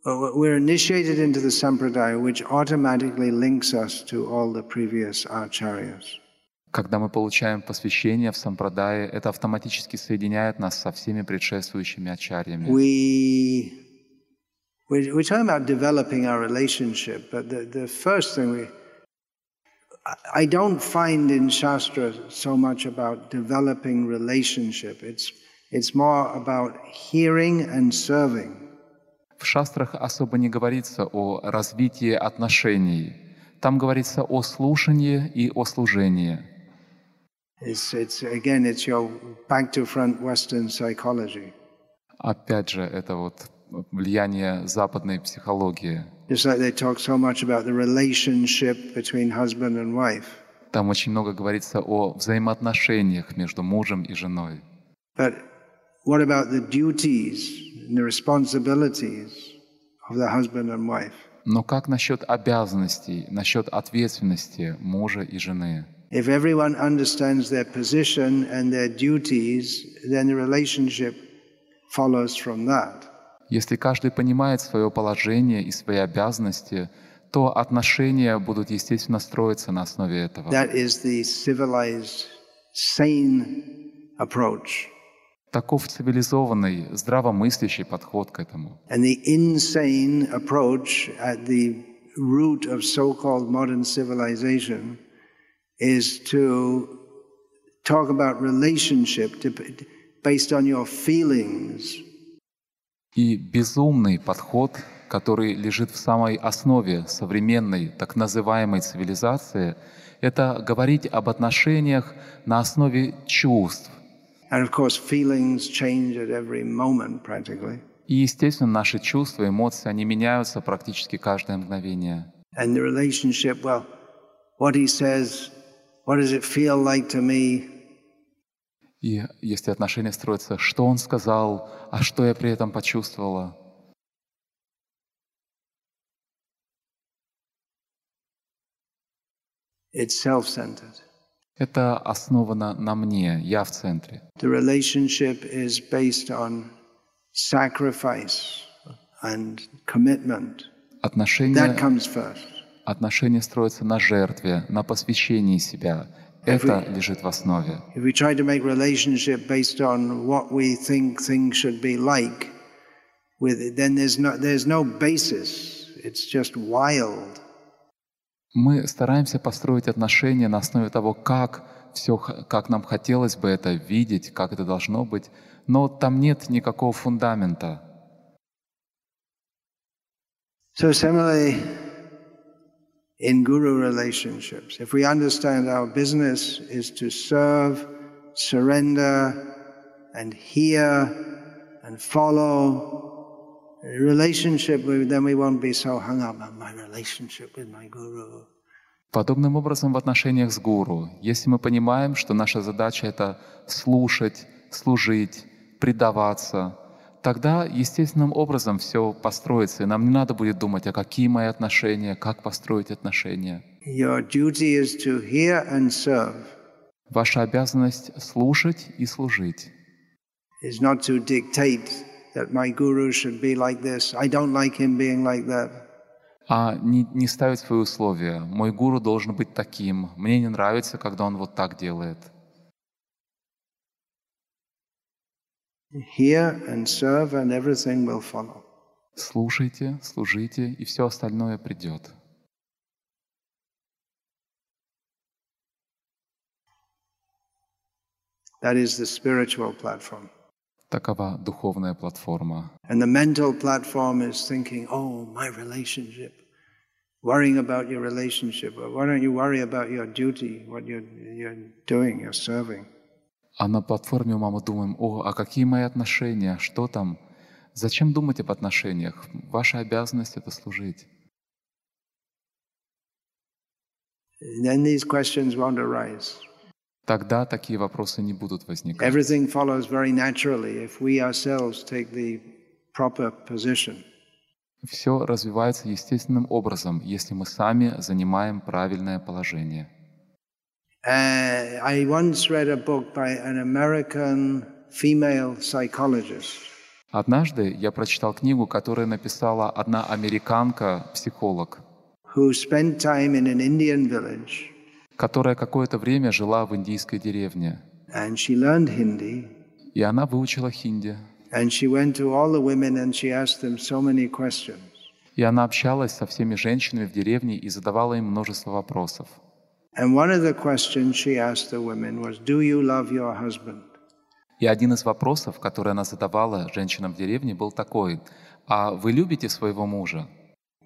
uh, we're initiated into the sampradaya, which automatically links us to all the previous acharyas. Когда мы получаем посвящение в Сампрадае, это автоматически соединяет нас со всеми предшествующими ачарьями. We, we're, we're talking about developing our relationship, but the, the first thing we, I don't find in Shastra so much about developing relationship. It's, it's more about hearing and serving. В шастрах особо не говорится о развитии отношений. Там говорится о слушании и о служении. It's, it's, again, it's your back to front Western psychology. Опять же, это вот влияние западной психологии. Just like they talk so much about the relationship between husband and wife. Там очень много говорится о взаимоотношениях между мужем и женой. But what about the duties and the responsibilities of the husband and wife? Но как насчет обязанностей, насчет ответственности мужа и жены? If everyone understands their position and their duties, then the relationship follows from that. Если каждый понимает свое положение и свои обязанности, то отношения будут естественно строиться на основе этого. That is the civilized, sane approach. Таков цивилизованный, здравомыслящий подход к этому. And the insane approach at the root of so called modern civilization is to talk about relationship dep- based on your feelings И безумный подход, который лежит в самой основе современной так называемой цивилизации, это говорить об отношениях на основе чувств. And of course, feelings change at every moment practically. И, естественно, наши чувства, эмоции, они меняются практически каждое мгновение. And the relationship, well, what he says, what does it feel like to me? И если отношения строятся, что он сказал, а что я при этом почувствовала, It's self centered. это основано на мне, я в центре. The relationship is based on sacrifice and commitment. That Отношения, comes first. Отношения строятся на жертве, на посвящении себя. Это лежит в основе. Мы стараемся построить отношения на основе того, как все, как нам хотелось бы это видеть, как это должно быть, но там нет никакого фундамента. So similarly, in guru relationships, if we understand our business is to serve, surrender, and hear and follow, a relationship, we- then we won't be so hung up on my relationship with my guru. Подобным образом в отношениях с гуру, если мы понимаем, что наша задача — это слушать, служить, предаваться, тогда естественным образом все построится, и нам не надо будет думать, а какие мои отношения, как построить отношения. Your duty is to hear and serve, Ваша обязанность слушать и служить. is not to dictate that my guru should be like this. I don't like him being like that. А не, не ставить свои условия. Мой гуру должен быть таким. Мне не нравится, когда он вот так делает. Hear and serve, and everything will follow. Слушайте, служите, и все остальное придет. That is the spiritual platform. Такова духовная платформа. And the mental platform is thinking, oh, my relationship, worrying about your relationship. Well, why don't you worry about your duty, what you're, you're doing, you're serving? А на платформе ума мы думаем, о, а какие мои отношения, что там? Зачем думать об отношениях? Ваша обязанность — это служить. Then these questions won't arise. Тогда такие вопросы не будут возникать. Everything follows very naturally if we ourselves take the proper position. Все развивается естественным образом, если мы сами занимаем правильное положение. Uh, I once read a book by an American female psychologist. Однажды я прочитал книгу, которую написала одна американка, психолог, who spent time in an Indian village которая какое-то время жила в индийской деревне. and she learned Hindi И она выучила хинди. and she went to all the women and she asked them so many questions. И она общалась со всеми женщинами в деревне и задавала им множество вопросов. And one of the questions she asked the women was, Do you love your husband? И один из вопросов, который она задавала женщинам в деревне, был такой, «А вы любите своего мужа?»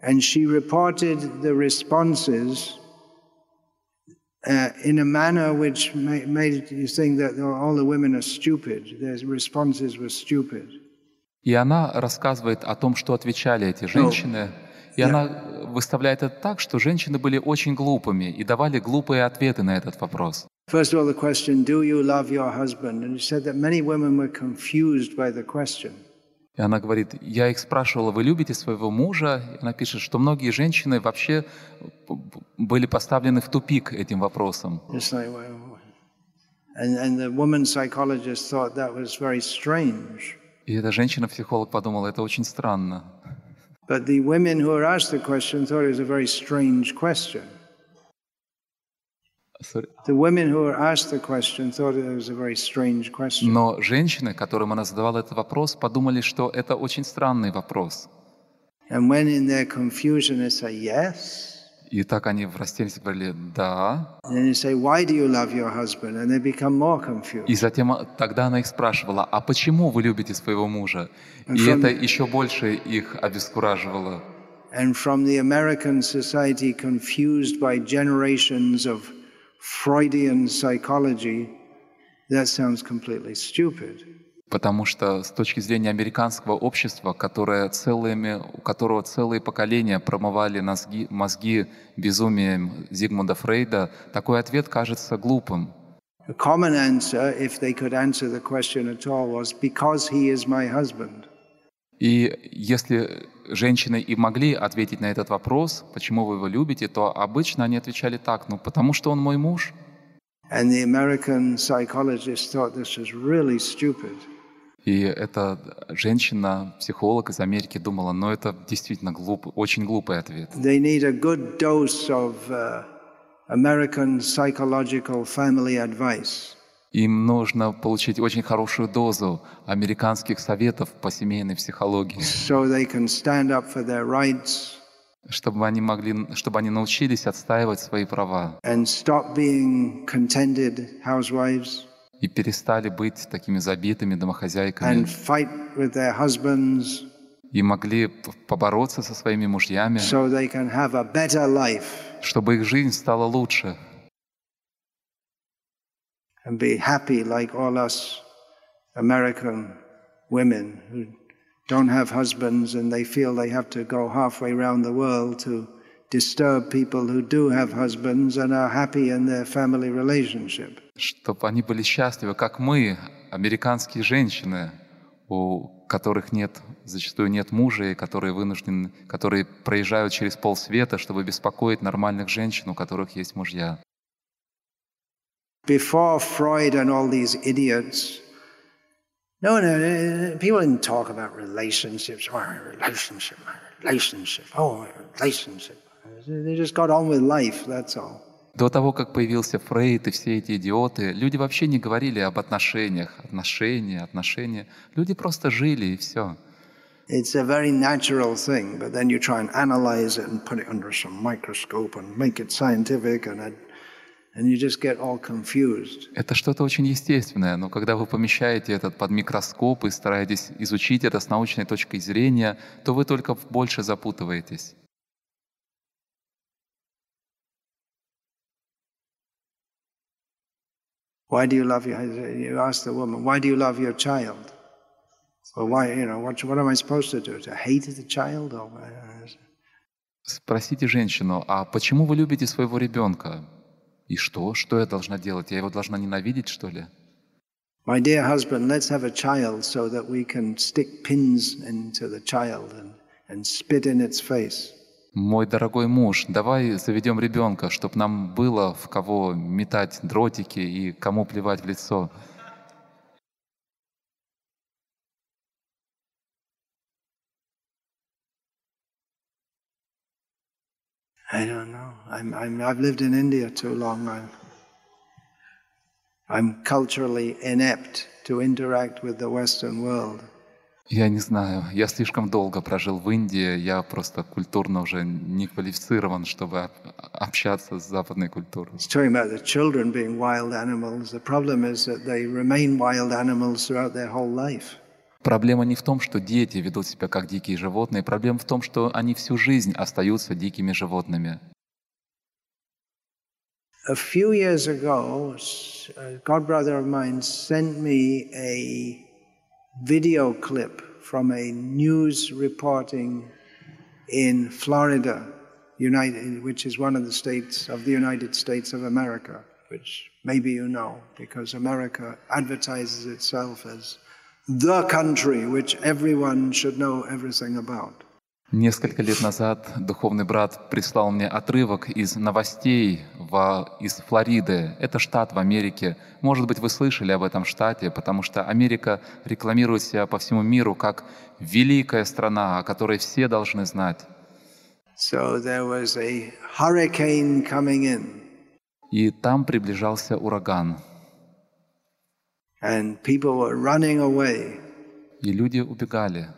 And she reported the responses uh, in a manner which ma- made you think that all the women are stupid. Their responses were stupid. И она рассказывает о том, что отвечали эти женщины. И она выставляет это так, что женщины были очень глупыми и давали глупые ответы на этот вопрос. First of all, the question, Do you love your husband? And she said that many women were confused by the question. И она говорит, я их спрашивала, вы любите своего мужа? И она пишет, что многие женщины вообще были поставлены в тупик этим вопросом. И эта женщина-психолог подумала, это очень странно. But the women who were asked the question thought it was a very strange question. Но женщины, которым она задавала этот вопрос, подумали, что это очень странный вопрос. And when in their confusion they say yes, И так они в растерянности говорили «да». И затем а, тогда она их спрашивала, а почему вы любите своего мужа? И это еще больше их обескураживало. And from the American society confused by generations of Freudian psychology, that sounds completely stupid. Потому что с точки зрения американского общества, которое целыми, у которого целые поколения промывали мозги, мозги безумием Зигмунда Фрейда, такой ответ кажется глупым. Common answer, if they could answer the question at all, was because he is my husband. И если женщины и могли ответить на этот вопрос, почему вы его любите, то обычно они отвечали так, ну потому что он мой муж. And the American psychologist thought this was really stupid. И эта женщина, психолог из Америки, думала, ну это действительно глупый, очень глупый ответ. They need a good dose of uh, American psychological family advice. Им нужно получить очень хорошую дозу американских советов по семейной психологии, so they can stand up for their rights чтобы они могли, чтобы они научились отстаивать свои права and stop being contented housewives и перестали быть такими забитыми домохозяйками и могли побороться со своими мужьями, so чтобы их жизнь стала лучше, happy like us women husbands disturb people who do have husbands and are happy in their family relationship. Чтобы они были счастливы, как мы, американские женщины, у которых нет, зачастую нет мужа, и которые вынуждены, которые проезжают через полсвета, чтобы беспокоить нормальных женщин, у которых есть мужья. Before Freud and all these idiots, no, no, people didn't talk about relationships. Oh, relationship, relationship, oh, relationship. They just got on with life, that's all. До того, как появился Фрейд и все эти идиоты, люди вообще не говорили об отношениях, отношения, отношения. Люди просто жили и все. It's a very natural thing, but then you try and analyze it and put it under some microscope and make it scientific and, and you just get all confused. Это что-то очень естественное, но когда вы помещаете этот под микроскоп и стараетесь изучить это с научной точки зрения, то вы только больше запутываетесь. Why do you love your, you ask the woman, why do you love your child? Well, why, you know, what, what am I supposed to do? To hate the child? Or, Спросите женщину, а почему вы любите своего ребенка? И что? Что я должна делать? Я его должна ненавидеть, что ли? My dear husband, let's have a child so that we can stick pins into the child and, and spit in its face. Мой дорогой муж, давай заведем ребенка, чтобы нам было в кого метать дротики и кому плевать в лицо. I don't know. I'm, I'm, I've lived in India too long. I'm, I'm culturally inept to interact with the Western world. Я не знаю, я слишком долго прожил в Индии, я просто культурно уже не квалифицирован, чтобы общаться с западной культурой. Проблема не в том, что дети ведут себя как дикие животные, проблема в том, что они всю жизнь остаются дикими животными. A few years ago, a godbrother of mine sent me a video clip from a news reporting in Florida, United, which is one of the states of the United States of America, which maybe you know, because America advertises itself as the country which everyone should know everything about. Несколько лет назад духовный брат прислал мне отрывок из новостей в, из Флориды. Это штат в Америке. Может быть, вы слышали об этом штате, потому что Америка рекламирует себя по всему миру как великая страна, о которой все должны знать. So there was a hurricane coming in. И там приближался ураган. And people were running away. И люди убегали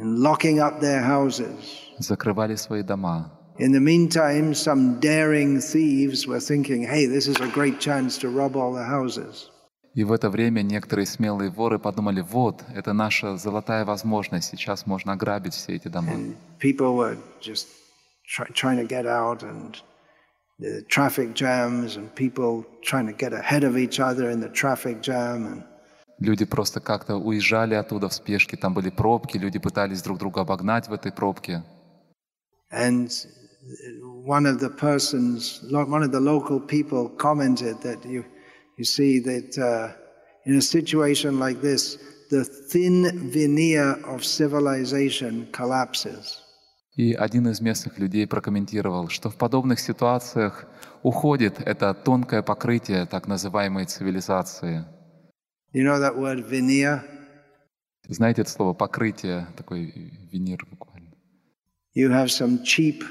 and locking up their houses. Закрывали свои дома. In the meantime, some daring thieves were thinking, hey, this is a great chance to rob all the houses. И в это время некоторые смелые воры подумали, вот, это наша золотая возможность, сейчас можно ограбить все эти дома. And people were just try, trying to get out and the traffic jams and people trying to get ahead of each other in the traffic jam and Люди просто как-то уезжали оттуда в спешке, там были пробки, люди пытались друг друга обогнать в этой пробке. And one of the persons, one of the local people commented that you, you see that uh, in a situation like this, the thin veneer of civilization collapses. И один из местных людей прокомментировал, что в подобных ситуациях уходит это тонкое покрытие так называемой цивилизации. You know that word veneer? Знаете это слово покрытие, такой винир буквально. You have some cheap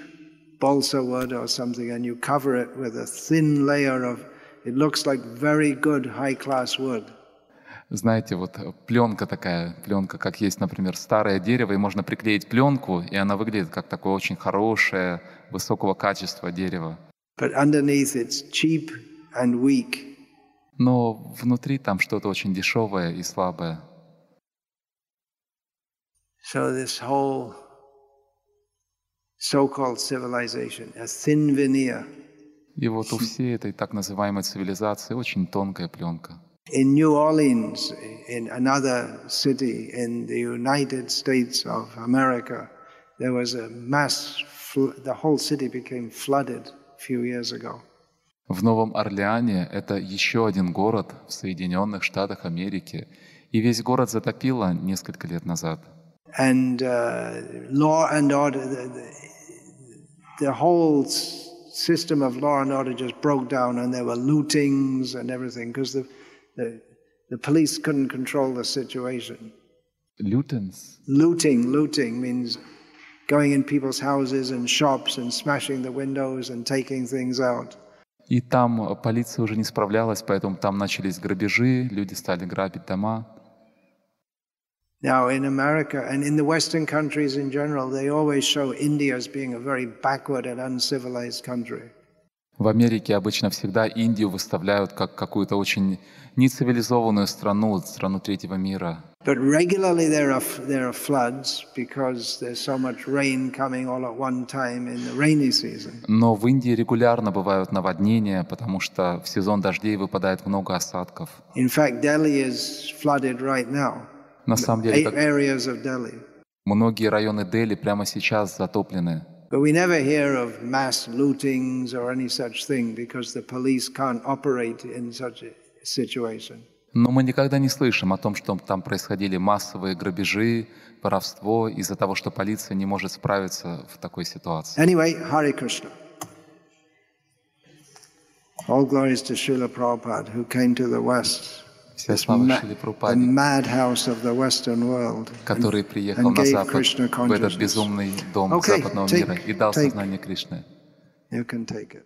balsa wood or something and you cover it with a thin layer of, it looks like very good high-class wood. Знаете, вот пленка такая, пленка, как есть, например, старое дерево, и можно приклеить пленку, и она выглядит как такое очень хорошее, высокого качества дерево. But underneath it's cheap and weak но внутри там что-то очень дешевое и слабое. So this whole so-called civilization, a thin veneer. И вот у всей этой так называемой цивилизации очень тонкая пленка. In New Orleans, in another city in the United States of America, there was a mass, the whole city became flooded a few years ago. В Новом Орлеане это еще один город в Соединенных Штатах Америки. И весь город затопило несколько лет назад. And uh, law and order, the, the, whole system of law and order just broke down, and there were lootings and everything because the, the, the police couldn't control the situation. Лютенс. Looting, looting means going in people's houses and shops and smashing the windows and taking things out. И там э, полиция уже не справлялась, поэтому там начались грабежи, люди стали грабить дома. Now, in America and in the Western countries in general, they always show India as being a very backward and uncivilized country. В Америке обычно всегда Индию выставляют как какую-то очень нецивилизованную страну, страну третьего мира. But regularly there are, there are floods because there's so much rain coming all at one time in the rainy season. Но в Индии регулярно бывают наводнения, потому что в сезон дождей выпадает много осадков. In fact, Delhi is flooded right now. На самом деле, Eight как areas of Delhi. многие районы Дели прямо сейчас затоплены. But we never hear of mass lootings or any such thing because the police can't operate in such a situation. Но мы никогда не слышим о том, что там происходили массовые грабежи, воровство из-за того, что полиция не может справиться в такой ситуации. Anyway, Hare Krishna. All glories to Srila Prabhupada who came to the West, слава ma- Шили the Прабхупаде, madhouse of the Western world, который приехал на Запад, в этот безумный дом Okay, западного take- мира и дал сознание Кришны. You can take it.